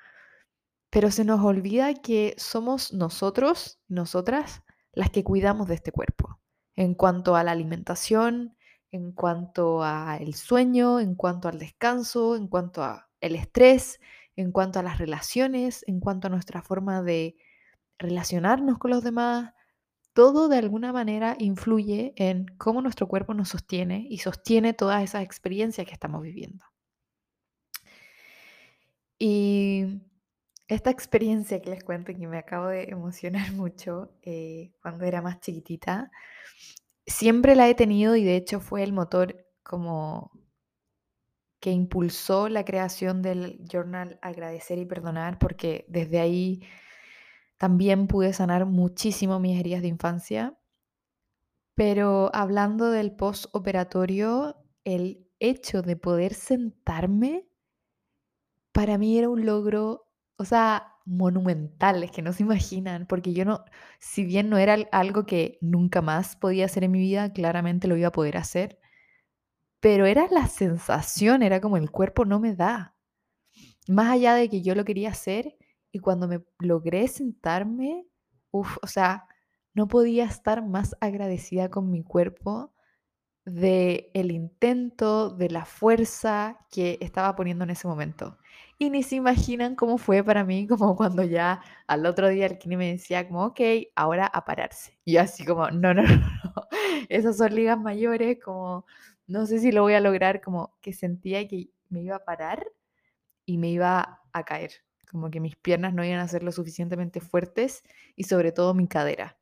Speaker 1: pero se nos olvida que somos nosotros, nosotras, las que cuidamos de este cuerpo, en cuanto a la alimentación, en cuanto al sueño, en cuanto al descanso, en cuanto al estrés, en cuanto a las relaciones, en cuanto a nuestra forma de relacionarnos con los demás, todo de alguna manera influye en cómo nuestro cuerpo nos sostiene y sostiene todas esas experiencias que estamos viviendo. Y Esta experiencia que les cuento y que me acabo de emocionar mucho eh, cuando era más chiquitita, siempre la he tenido y de hecho fue el motor como que impulsó la creación del journal Agradecer y Perdonar, porque desde ahí también pude sanar muchísimo mis heridas de infancia. Pero hablando del postoperatorio, el hecho de poder sentarme para mí era un logro, o sea, monumental, es que no se imaginan, porque yo no, si bien no era algo que nunca más podía hacer en mi vida, claramente lo iba a poder hacer, pero era la sensación, era como el cuerpo no me da. Más allá de que yo lo quería hacer y cuando me logré sentarme, uff, o sea, no podía estar más agradecida con mi cuerpo de el intento, de la fuerza que estaba poniendo en ese momento. Y ni se imaginan cómo fue para mí, como cuando ya al otro día el kine me decía como, ok, ahora a pararse. Y yo así como, no, no, no, no, esas son ligas mayores, como, no sé si lo voy a lograr, como que sentía que me iba a parar y me iba a caer, como que mis piernas no iban a ser lo suficientemente fuertes y sobre todo mi cadera.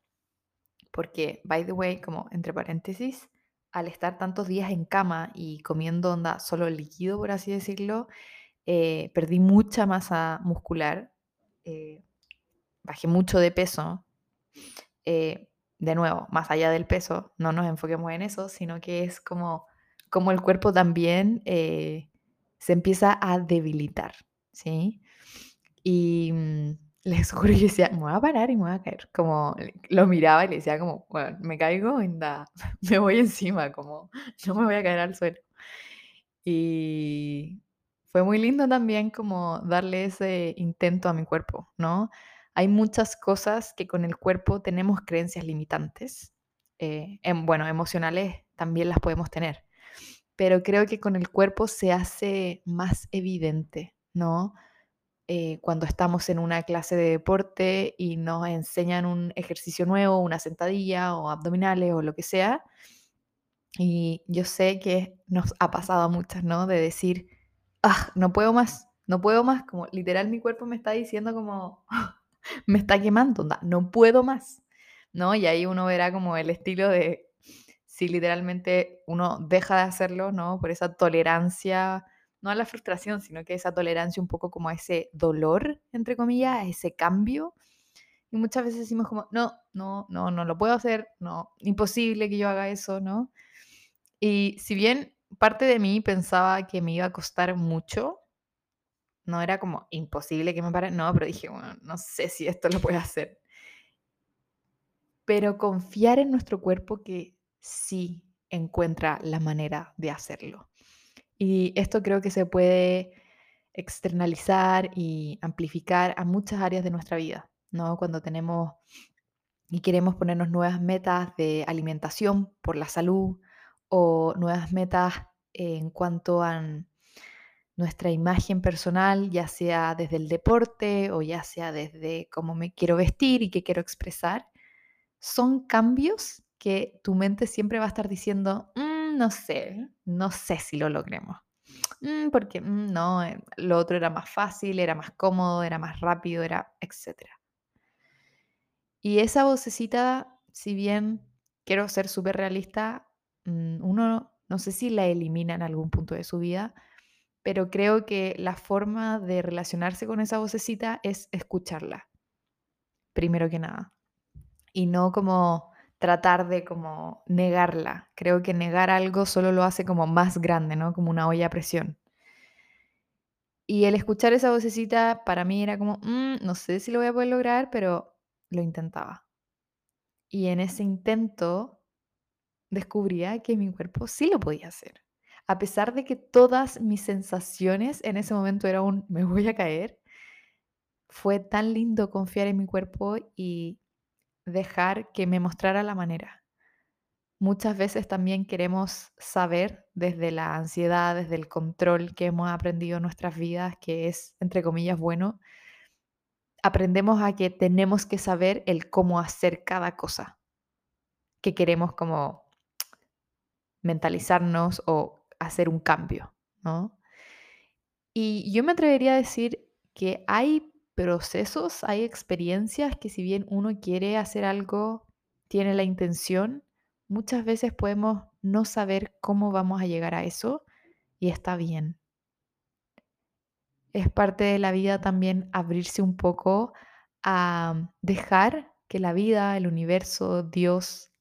Speaker 1: Porque, by the way, como entre paréntesis, al estar tantos días en cama y comiendo onda solo líquido, por así decirlo, eh, perdí mucha masa muscular, eh, bajé mucho de peso. Eh, de nuevo, más allá del peso, no nos enfoquemos en eso, sino que es como, como el cuerpo también se empieza a debilitar, ¿sí? Y mm, les juro que decía, me voy a parar y me voy a caer. Como lo miraba y le decía como, bueno, me caigo, me voy encima, como no me voy a caer al suelo. Y fue muy lindo también como darle ese intento a mi cuerpo, ¿no? Hay muchas cosas que con el cuerpo tenemos creencias limitantes. Eh, en, bueno, emocionales también las podemos tener, pero creo que con el cuerpo se hace más evidente, ¿no? Eh, cuando estamos en una clase de deporte y nos enseñan un ejercicio nuevo, una sentadilla o abdominales o lo que sea. Y yo sé que nos ha pasado a muchas, ¿no? De decir, ah, no puedo más, no puedo más, como literal mi cuerpo me está diciendo como, me está quemando, no puedo más, ¿no? Y ahí uno verá como el estilo de si literalmente uno deja de hacerlo, ¿no? Por esa tolerancia no a la frustración, sino que esa tolerancia un poco como a ese dolor, entre comillas, a ese cambio. Y muchas veces decimos como, no, no, no, no lo puedo hacer, no, imposible que yo haga eso, ¿no? Y si bien parte de mí pensaba que me iba a costar mucho, no era como imposible que me pare, no, pero dije, bueno, no sé si esto lo puedo hacer. Pero confiar en nuestro cuerpo que sí encuentra la manera de hacerlo. Y esto creo que se puede externalizar y amplificar a muchas áreas de nuestra vida, ¿no? Cuando tenemos y queremos ponernos nuevas metas de alimentación por la salud o nuevas metas en cuanto a nuestra imagen personal, ya sea desde el deporte o ya sea desde cómo me quiero vestir y qué quiero expresar, son cambios que tu mente siempre va a estar diciendo, no sé, no sé si lo logremos. Mm, porque mm, no, eh, lo otro era más fácil, era más cómodo, era más rápido, era etcétera. Y esa vocecita, si bien quiero ser súper realista, mm, uno no sé si la elimina en algún punto de su vida, pero creo que la forma de relacionarse con esa vocecita es escucharla, primero que nada. Y no como tratar de como negarla. Creo que negar algo solo lo hace como más grande, ¿no? Como una olla a presión. Y el escuchar esa vocecita para mí era como, mm, no sé si lo voy a poder lograr, pero lo intentaba. Y en ese intento descubría que mi cuerpo sí lo podía hacer. A pesar de que todas mis sensaciones en ese momento eran un me voy a caer, fue tan lindo confiar en mi cuerpo y dejar que me mostrara la manera. Muchas veces también queremos saber desde la ansiedad, desde el control que hemos aprendido en nuestras vidas, que es, entre comillas, bueno, aprendemos a que tenemos que saber el cómo hacer cada cosa que queremos como mentalizarnos o hacer un cambio, ¿no? Y yo me atrevería a decir que hay procesos, hay experiencias que si bien uno quiere hacer algo, tiene la intención, muchas veces podemos no saber cómo vamos a llegar a eso y está bien. Es parte de la vida también abrirse un poco a dejar que la vida, el universo, Dios,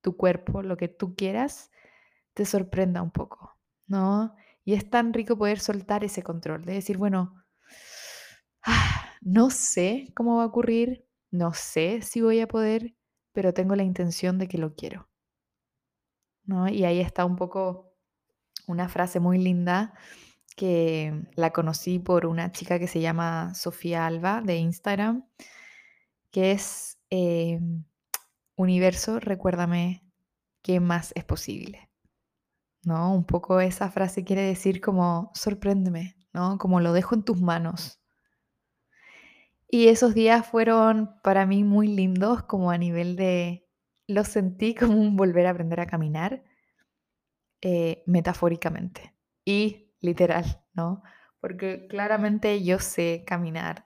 Speaker 1: tu cuerpo, lo que tú quieras, te sorprenda un poco, ¿no? Y es tan rico poder soltar ese control, de decir, bueno, ah, no sé cómo va a ocurrir, no sé si voy a poder, pero tengo la intención de que lo quiero, ¿no? Y ahí está un poco una frase muy linda que la conocí por una chica que se llama Sofía Alba de Instagram, que es em, Universo, recuérdame qué más es posible. ¿No? Un poco esa frase quiere decir como sorpréndeme, ¿no? Como lo dejo en tus manos. Y esos días fueron para mí muy lindos, como a nivel de, lo sentí como un volver a aprender a caminar, eh, metafóricamente y literal, ¿no? Porque claramente yo sé caminar,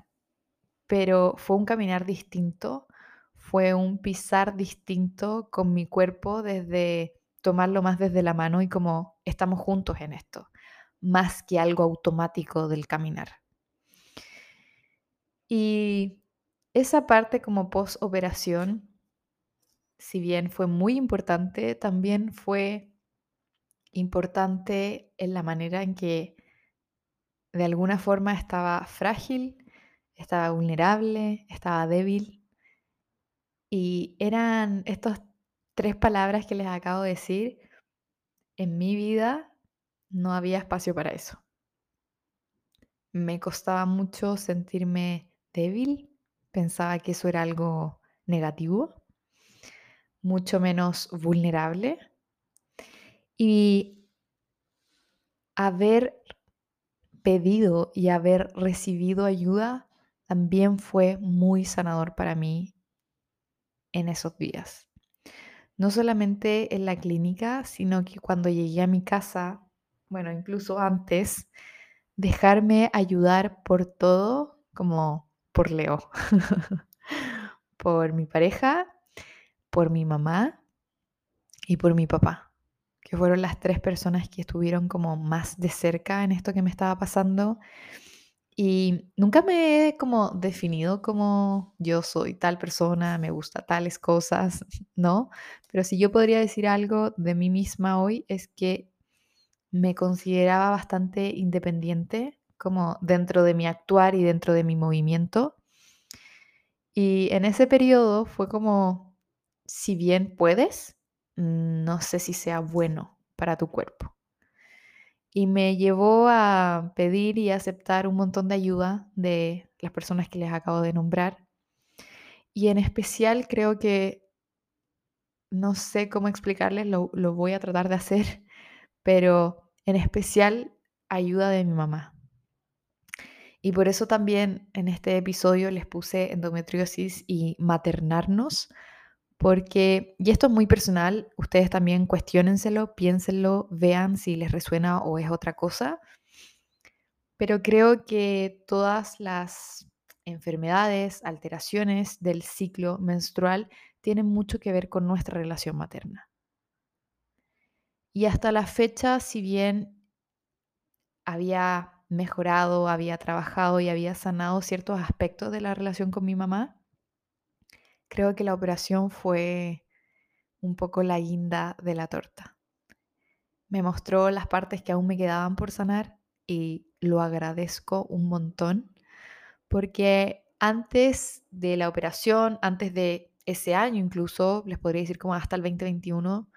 Speaker 1: pero fue un caminar distinto, fue un pisar distinto con mi cuerpo desde tomarlo más desde la mano y como estamos juntos en esto, más que algo automático del caminar. Y esa parte como post-operación, si bien fue muy importante, también fue importante en la manera en que de alguna forma estaba frágil, estaba vulnerable, estaba débil. Y eran estas tres palabras que les acabo de decir, en mi vida no había espacio para eso. Me costaba mucho sentirme débil, pensaba que eso era algo negativo, mucho menos vulnerable. Y haber pedido y haber recibido ayuda también fue muy sanador para mí en esos días. No solamente en la clínica, sino que cuando llegué a mi casa, bueno, incluso antes, dejarme ayudar por todo, como por Leo, por mi pareja, por mi mamá y por mi papá, que fueron las tres personas que estuvieron como más de cerca en esto que me estaba pasando. Y nunca me he como definido como yo soy tal persona, me gusta tales cosas, ¿no? Pero si yo podría decir algo de mí misma hoy es que me consideraba bastante independiente, como dentro de mi actuar y dentro de mi movimiento. Y en ese periodo fue como, si bien puedes, no sé si sea bueno para tu cuerpo. Y me llevó a pedir y aceptar un montón de ayuda de las personas que les acabo de nombrar. Y en especial creo que, no sé cómo explicarles, lo, lo voy a tratar de hacer, pero en especial ayuda de mi mamá. Y por eso también en este episodio les puse endometriosis y maternarnos, porque, y esto es muy personal, ustedes también cuestionenselo, piénsenlo, vean si les resuena o es otra cosa, pero creo que todas las enfermedades, alteraciones del ciclo menstrual tienen mucho que ver con nuestra relación materna. Y hasta la fecha, si bien había mejorado, había trabajado y había sanado ciertos aspectos de la relación con mi mamá, creo que la operación fue un poco la guinda de la torta. Me mostró las partes que aún me quedaban por sanar y lo agradezco un montón porque antes de la operación, antes de ese año incluso, les podría decir como hasta el 2021,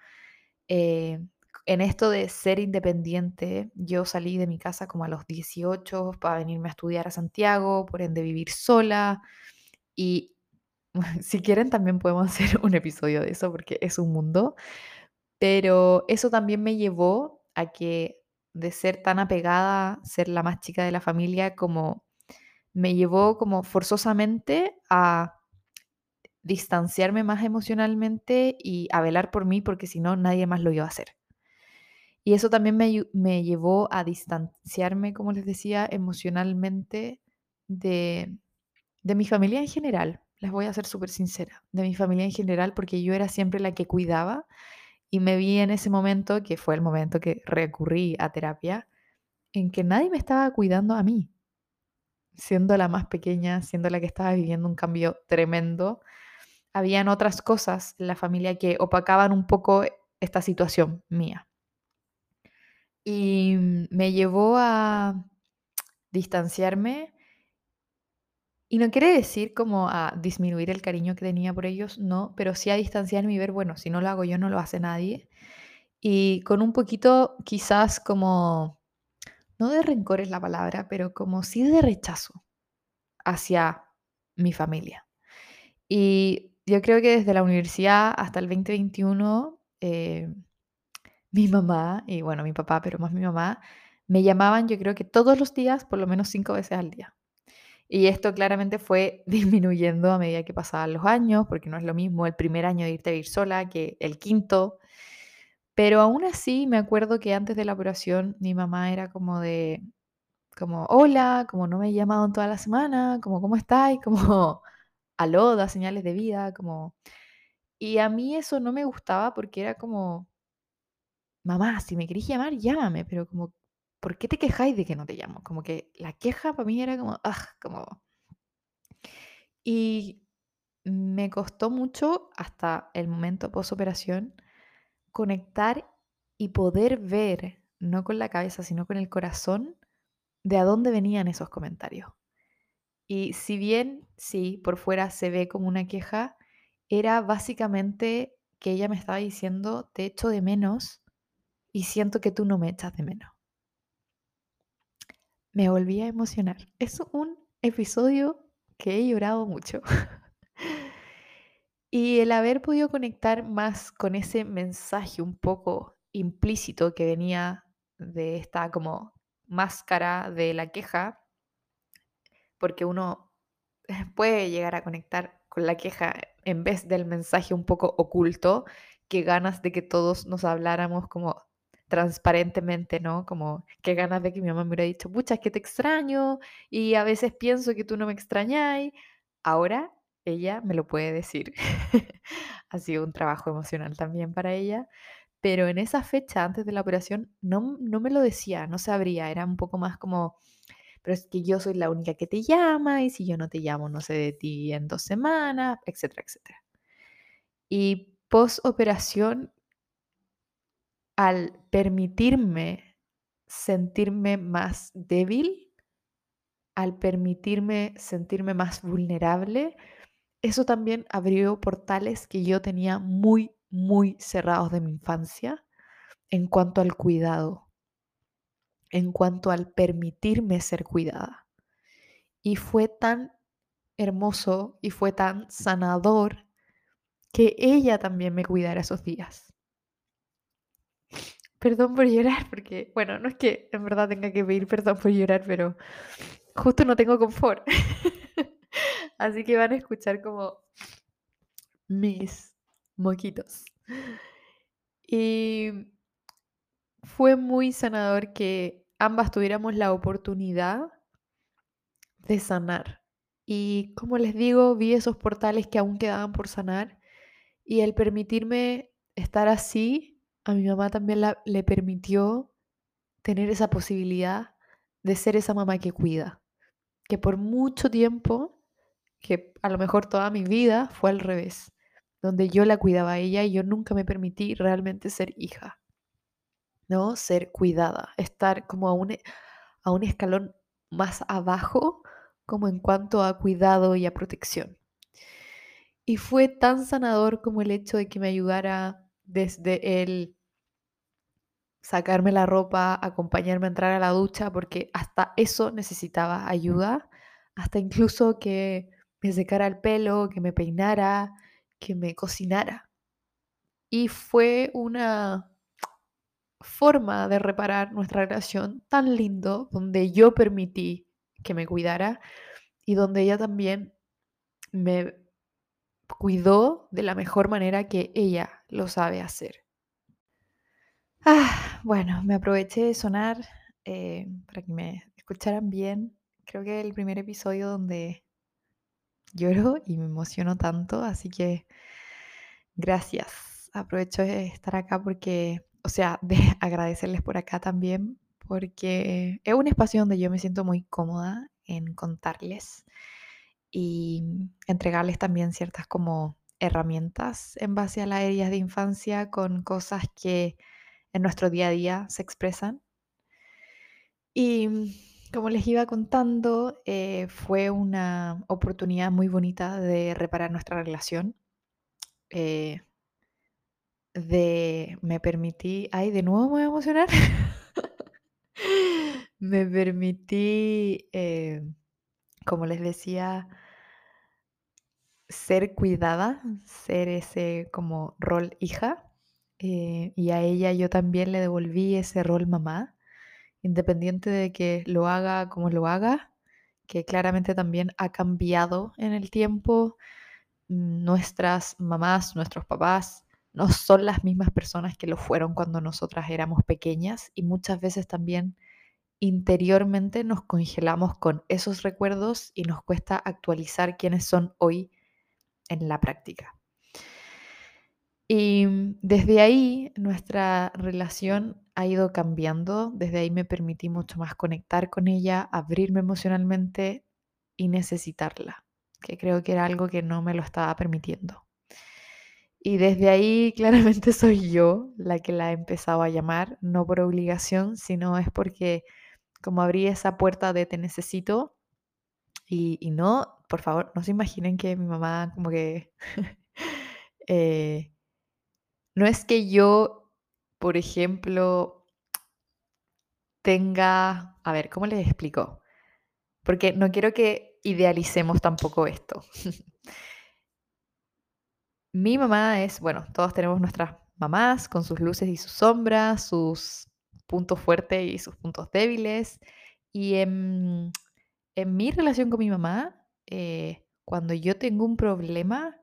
Speaker 1: eh, en esto de ser independiente, yo salí de mi casa como a los 18 para venirme a estudiar a Santiago, por ende vivir sola. Y si quieren también podemos hacer un episodio de eso porque es un mundo. Pero eso también me llevó a que de ser tan apegada, ser la más chica de la familia, como me llevó como forzosamente a distanciarme más emocionalmente y a velar por mí porque si no nadie más lo iba a hacer. Y eso también me, llevó a distanciarme, como les decía, emocionalmente de de mi familia en general, les voy a ser súper sincera, de mi familia en general, porque yo era siempre la que cuidaba y me vi en ese momento, que fue el momento que recurrí a terapia, en que nadie me estaba cuidando a mí, siendo la más pequeña, siendo la que estaba viviendo un cambio tremendo. Habían otras cosas en la familia que opacaban un poco esta situación mía. Y me llevó a distanciarme y no quiere decir como a disminuir el cariño que tenía por ellos, no, pero sí a distanciarme y ver, bueno, si no lo hago yo, no lo hace nadie. Y con un poquito quizás como, no de rencor es la palabra, pero como sí de rechazo hacia mi familia. Y yo creo que desde la universidad hasta el 2021, eh, mi mamá, y bueno, mi papá, pero más mi mamá, me llamaban yo creo que todos los días, por lo menos cinco veces al día. Y esto claramente fue disminuyendo a medida que pasaban los años, porque no es lo mismo el primer año de irte a vivir sola que el quinto. Pero aún así me acuerdo que antes de la operación mi mamá era como de, como, hola, como no me he llamado en toda la semana, como, ¿cómo estáis? Como, aló, da señales de vida, como... Y a mí eso no me gustaba porque era como, mamá, si me querés llamar, llámame, pero como, ¿por qué te quejáis de que no te llamo? Como que la queja para mí era como, ah, como... Y me costó mucho hasta el momento post-operación conectar y poder ver, no con la cabeza, sino con el corazón, de a dónde venían esos comentarios. Y si bien, sí, por fuera se ve como una queja, era básicamente que ella me estaba diciendo, te echo de menos y siento que tú no me echas de menos. Me volví a emocionar. Es un episodio que he llorado mucho. y el haber podido conectar más con ese mensaje un poco implícito que venía de esta como máscara de la queja, porque uno puede llegar a conectar con la queja en vez del mensaje un poco oculto, que ganas de que todos nos habláramos como transparentemente, ¿no? Como qué ganas de que mi mamá me hubiera dicho, pucha, que te extraño y a veces pienso que tú no me extrañáis. Ahora ella me lo puede decir. ha sido un trabajo emocional también para ella, pero en esa fecha, antes de la operación, no, no me lo decía, no sabría, era un poco más como, pero es que yo soy la única que te llama y si yo no te llamo, no sé de ti en dos semanas, etcétera, etcétera. Y post operación al permitirme sentirme más débil, al permitirme sentirme más vulnerable, eso también abrió portales que yo tenía muy, muy cerrados de mi infancia en cuanto al cuidado, en cuanto al permitirme ser cuidada. Y fue tan hermoso y fue tan sanador que ella también me cuidara esos días. Perdón por llorar, porque, bueno, no es que en verdad tenga que pedir perdón por llorar, pero justo no tengo confort. Así que van a escuchar como mis moquitos. Y fue muy sanador que ambas tuviéramos la oportunidad de sanar. Y como les digo, vi esos portales que aún quedaban por sanar y el permitirme estar así a mi mamá también le permitió tener esa posibilidad de ser esa mamá que cuida. Que por mucho tiempo, que a lo mejor toda mi vida fue al revés, donde yo la cuidaba a ella y yo nunca me permití realmente ser hija, ¿no? Ser cuidada, estar como a un, a un escalón más abajo como en cuanto a cuidado y a protección. Y fue tan sanador como el hecho de que me ayudara desde el sacarme la ropa, acompañarme a entrar a la ducha, porque hasta eso necesitaba ayuda, hasta incluso que me secara el pelo, que me peinara, que me cocinara. Y fue una forma de reparar nuestra relación tan lindo, donde yo permití que me cuidara y donde ella también me cuidó de la mejor manera que ella lo sabe hacer. Ah, bueno, me aproveché de sonar eh, para que me escucharan bien. Creo que el primer episodio donde lloro y me emociono tanto, así que gracias. Aprovecho de estar acá porque, o sea, de agradecerles por acá también, porque es un espacio donde yo me siento muy cómoda en contarles y entregarles también ciertas como herramientas en base a las heridas de infancia con cosas que en nuestro día a día se expresan. Y como les iba contando, eh, fue una oportunidad muy bonita de reparar nuestra relación. Eh, de me permití, ay, de nuevo me voy a emocionar. me permití, eh, como les decía, ser cuidada, ser ese como rol hija. Y a ella yo también le devolví ese rol mamá independiente de que lo haga como lo haga, que claramente también ha cambiado en el tiempo. Nuestras mamás, nuestros papás no son las mismas personas que lo fueron cuando nosotras éramos pequeñas y muchas veces también interiormente nos congelamos con esos recuerdos y nos cuesta actualizar quiénes son hoy en la práctica. Y desde ahí nuestra relación ha ido cambiando, desde ahí me permití mucho más conectar con ella, abrirme emocionalmente y necesitarla, que creo que era algo que no me lo estaba permitiendo. Y desde ahí claramente soy yo la que la he empezado a llamar, no por obligación, sino es porque como abrí esa puerta de te necesito y, no, por favor, no se imaginen que mi mamá como que... eh, no es que yo, por ejemplo, tenga, a ver, ¿cómo les explico? Porque no quiero que idealicemos tampoco esto. Mi mamá es, bueno, todos tenemos nuestras mamás con sus luces y sus sombras, sus puntos fuertes y sus puntos débiles. Y en, mi relación con mi mamá, eh, cuando yo tengo un problema,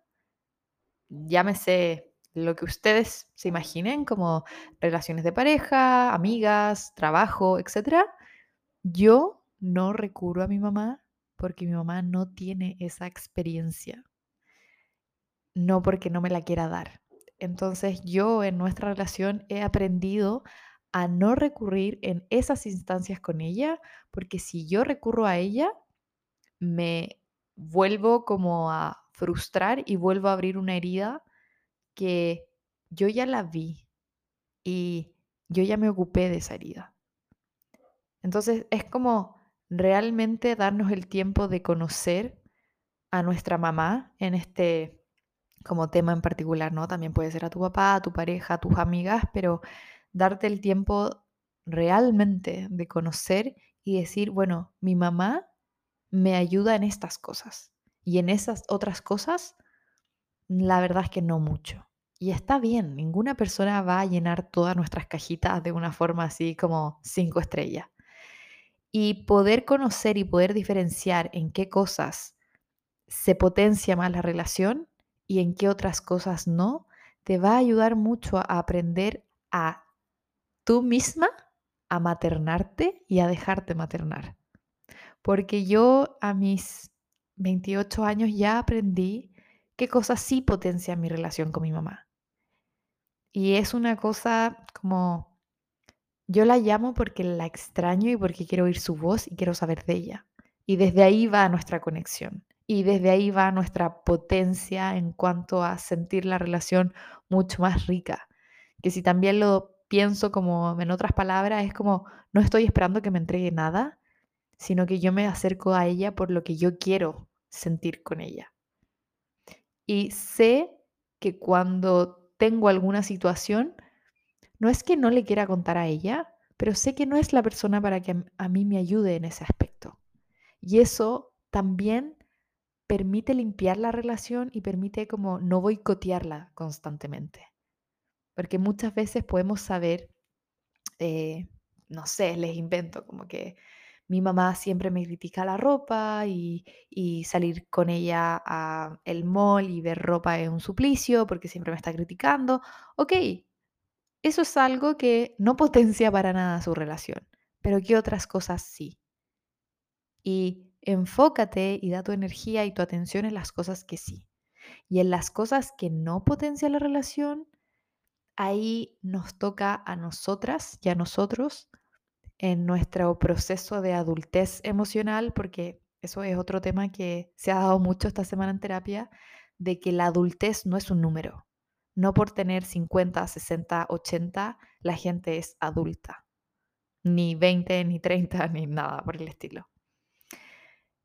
Speaker 1: llámese lo que ustedes se imaginen como relaciones de pareja, amigas, trabajo, etc. Yo no recurro a mi mamá porque mi mamá no tiene esa experiencia. No porque no me la quiera dar. Entonces yo en nuestra relación he aprendido a no recurrir en esas instancias con ella, porque si yo recurro a ella, me vuelvo como a frustrar y vuelvo a abrir una herida que yo ya la vi y yo ya me ocupé de esa herida. Entonces es como realmente darnos el tiempo de conocer a nuestra mamá en este como tema en particular, ¿no? También puede ser a tu papá, a tu pareja, a tus amigas, pero darte el tiempo realmente de conocer y decir, bueno, mi mamá me ayuda en estas cosas y en esas otras cosas la verdad es que no mucho. Y está bien, ninguna persona va a llenar todas nuestras cajitas de una forma así como cinco estrellas. Y poder conocer y poder diferenciar en qué cosas se potencia más la relación y en qué otras cosas no, te va a ayudar mucho a aprender a tú misma a maternarte y a dejarte maternar. Porque yo a mis 28 años ya aprendí qué cosas sí potencian mi relación con mi mamá. Y es una cosa como, yo la llamo porque la extraño y porque quiero oír su voz y quiero saber de ella. Y desde ahí va nuestra conexión. Y desde ahí va nuestra potencia en cuanto a sentir la relación mucho más rica. Que si también lo pienso como en otras palabras, es como, no estoy esperando que me entregue nada, sino que yo me acerco a ella por lo que yo quiero sentir con ella. Y sé que cuando tengo alguna situación, no es que no le quiera contar a ella, pero sé que no es la persona para que a mí me ayude en ese aspecto. Y eso también permite limpiar la relación y permite como no boicotearla constantemente. Porque muchas veces podemos saber, eh, no sé, les invento, como que mi mamá siempre me critica la ropa y, salir con ella a el mall y ver ropa es un suplicio porque siempre me está criticando. Ok, eso es algo que no potencia para nada su relación, pero que otras cosas sí. Y Enfócate y da tu energía y tu atención en las cosas que sí. Y en las cosas que no potencian la relación, ahí nos toca a nosotras y a nosotros en nuestro proceso de adultez emocional, porque eso es otro tema que se ha dado mucho esta semana en terapia, de que la adultez no es un número. No por tener 50, 60, 80, la gente es adulta. Ni 20, ni 30, ni nada por el estilo.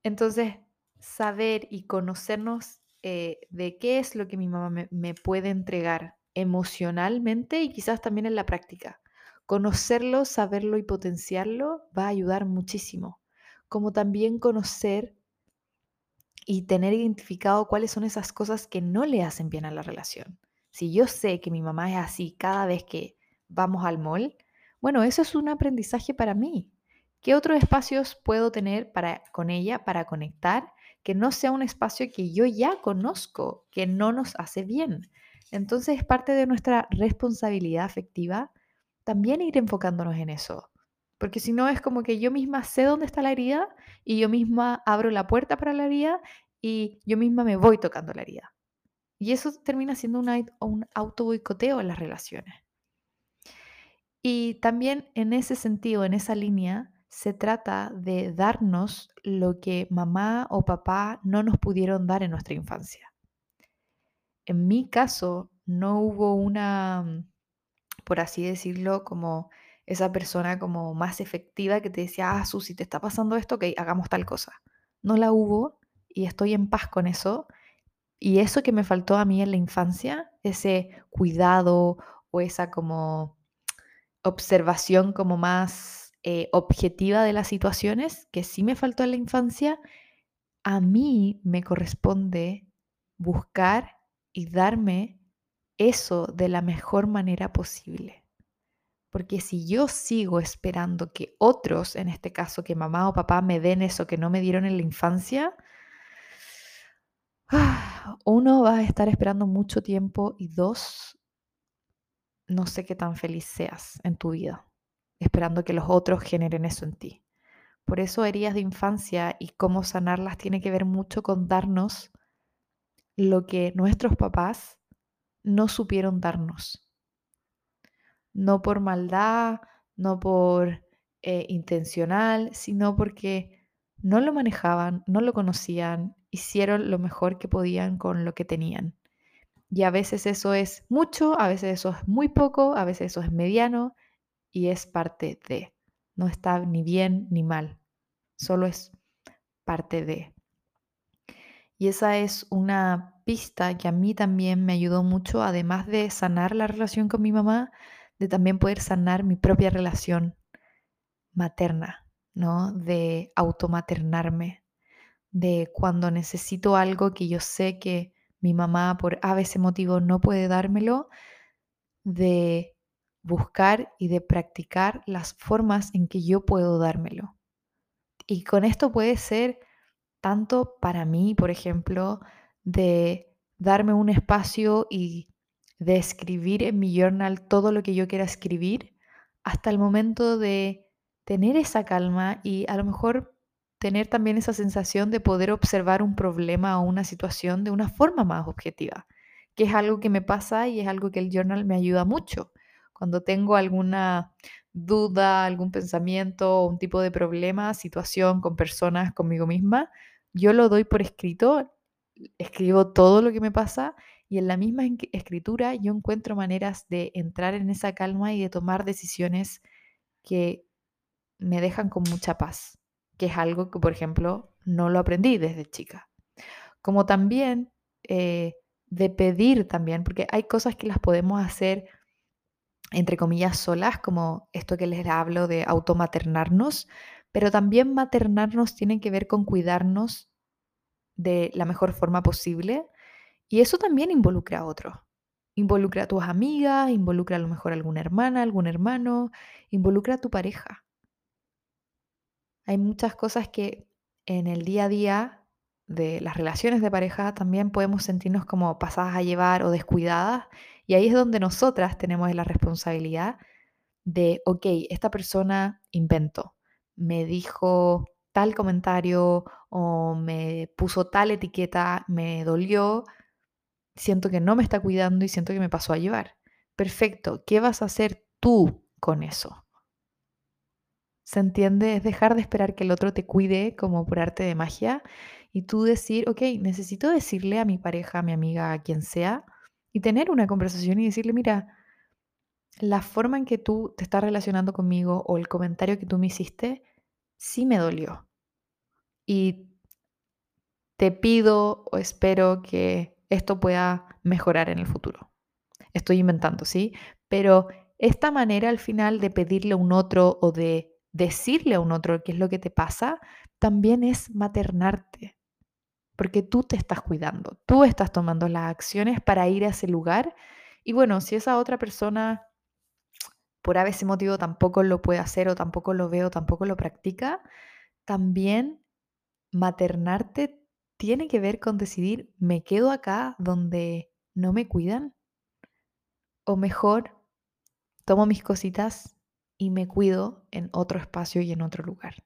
Speaker 1: Entonces, saber y conocernos eh, de qué es lo que mi mamá me, me puede entregar emocionalmente y quizás también en la práctica. Conocerlo, saberlo y potenciarlo va a ayudar muchísimo. Como también conocer y tener identificado cuáles son esas cosas que no le hacen bien a la relación. Si yo sé que mi mamá es así cada vez que vamos al mall, bueno, eso es un aprendizaje para mí. ¿Qué otros espacios puedo tener para, con ella para conectar que no sea un espacio que yo ya conozco, que no nos hace bien? Entonces es parte de nuestra responsabilidad afectiva también ir enfocándonos en eso. Porque si no es como que yo misma sé dónde está la herida y yo misma abro la puerta para la herida y yo misma me voy tocando la herida. Y eso termina siendo un, un auto boicoteo en las relaciones. Y también en ese sentido, en esa línea, se trata de darnos lo que mamá o papá no nos pudieron dar en nuestra infancia. En mi caso, no hubo una, por así decirlo, como esa persona como más efectiva que te decía, ah, Susi, te está pasando esto, ok, hagamos tal cosa. No la hubo y estoy en paz con eso. Y eso que me faltó a mí en la infancia, ese cuidado o esa como observación como más eh, objetiva de las situaciones, que sí me faltó en la infancia, a mí me corresponde buscar y darme eso de la mejor manera posible. Porque si yo sigo esperando que otros, en este caso que mamá o papá, me den eso que no me dieron en la infancia, uno va a estar esperando mucho tiempo y dos, no sé qué tan feliz seas en tu vida, esperando que los otros generen eso en ti. Por eso heridas de infancia y cómo sanarlas tiene que ver mucho con darnos lo que nuestros papás no supieron darnos no por maldad, no por eh, intencional, sino porque no lo manejaban, no lo conocían, hicieron lo mejor que podían con lo que tenían. Y a veces eso es mucho, a veces eso es muy poco, a veces eso es mediano y es parte de. No está ni bien ni mal, solo es parte de. Y esa es una que a mí también me ayudó mucho, además de sanar la relación con mi mamá, de también poder sanar mi propia relación materna, ¿no? De automaternarme, de cuando necesito algo que yo sé que mi mamá por a veces motivo no puede dármelo, de buscar y de practicar las formas en que yo puedo dármelo. Y con esto puede ser tanto para mí, por ejemplo, de darme un espacio y de escribir en mi journal todo lo que yo quiera escribir, hasta el momento de tener esa calma y a lo mejor tener también esa sensación de poder observar un problema o una situación de una forma más objetiva, que es algo que me pasa y es algo que el journal me ayuda mucho. Cuando tengo alguna duda, algún pensamiento un tipo de problema, situación con personas, conmigo misma, yo lo doy por escrito, escribo todo lo que me pasa y en la misma escritura yo encuentro maneras de entrar en esa calma y de tomar decisiones que me dejan con mucha paz, que es algo que, por ejemplo, no lo aprendí desde chica. Como también eh, de pedir también, porque hay cosas que las podemos hacer entre comillas solas, como esto que les hablo de automaternarnos, pero también maternarnos tiene que ver con cuidarnos de la mejor forma posible y eso también involucra a otros. Involucra a tus amigas, involucra a lo mejor a alguna hermana, algún hermano, involucra a tu pareja. Hay muchas cosas que en el día a día de las relaciones de pareja también podemos sentirnos como pasadas a llevar o descuidadas. Y ahí es donde nosotras tenemos la responsabilidad de, ok, esta persona inventó, me dijo tal comentario o me puso tal etiqueta, me dolió, siento que no me está cuidando y siento que me pasó a llevar. Perfecto, ¿qué vas a hacer tú con eso? ¿Se entiende? Es dejar de esperar que el otro te cuide como por arte de magia y tú decir, ok, necesito decirle a mi pareja, a mi amiga, a quien sea, y tener una conversación y decirle, mira, la forma en que tú te estás relacionando conmigo o el comentario que tú me hiciste, sí me dolió. Y te pido o espero que esto pueda mejorar en el futuro. Estoy inventando, ¿sí? Pero esta manera al final de pedirle a un otro o de decirle a un otro qué es lo que te pasa, también es maternarte. Porque tú te estás cuidando, tú estás tomando las acciones para ir a ese lugar. Y bueno, si esa otra persona por ese motivo tampoco lo puede hacer o tampoco lo veo, tampoco lo practica, también maternarte tiene que ver con decidir, ¿me quedo acá donde no me cuidan? O mejor, tomo mis cositas y me cuido en otro espacio y en otro lugar.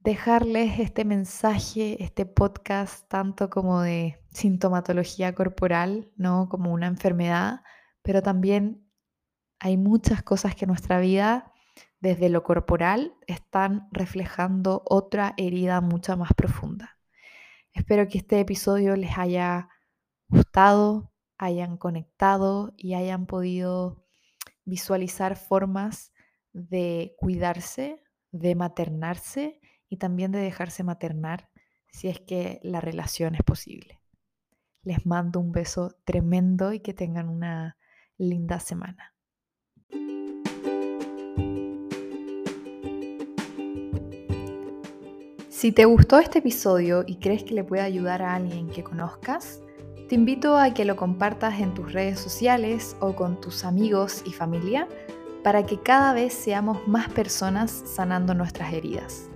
Speaker 1: Dejarles este mensaje, este podcast, tanto como de sintomatología corporal, ¿no? Como una enfermedad, pero también hay muchas cosas que nuestra vida, desde lo corporal, están reflejando otra herida mucho más profunda. Espero que este episodio les haya gustado, hayan conectado y hayan podido visualizar formas de cuidarse, de maternarse y también de dejarse maternar si es que la relación es posible. Les mando un beso tremendo y que tengan una linda semana. Si te gustó este episodio y crees que le puede ayudar a alguien que conozcas, te invito a que lo compartas en tus redes sociales o con tus amigos y familia para que cada vez seamos más personas sanando nuestras heridas.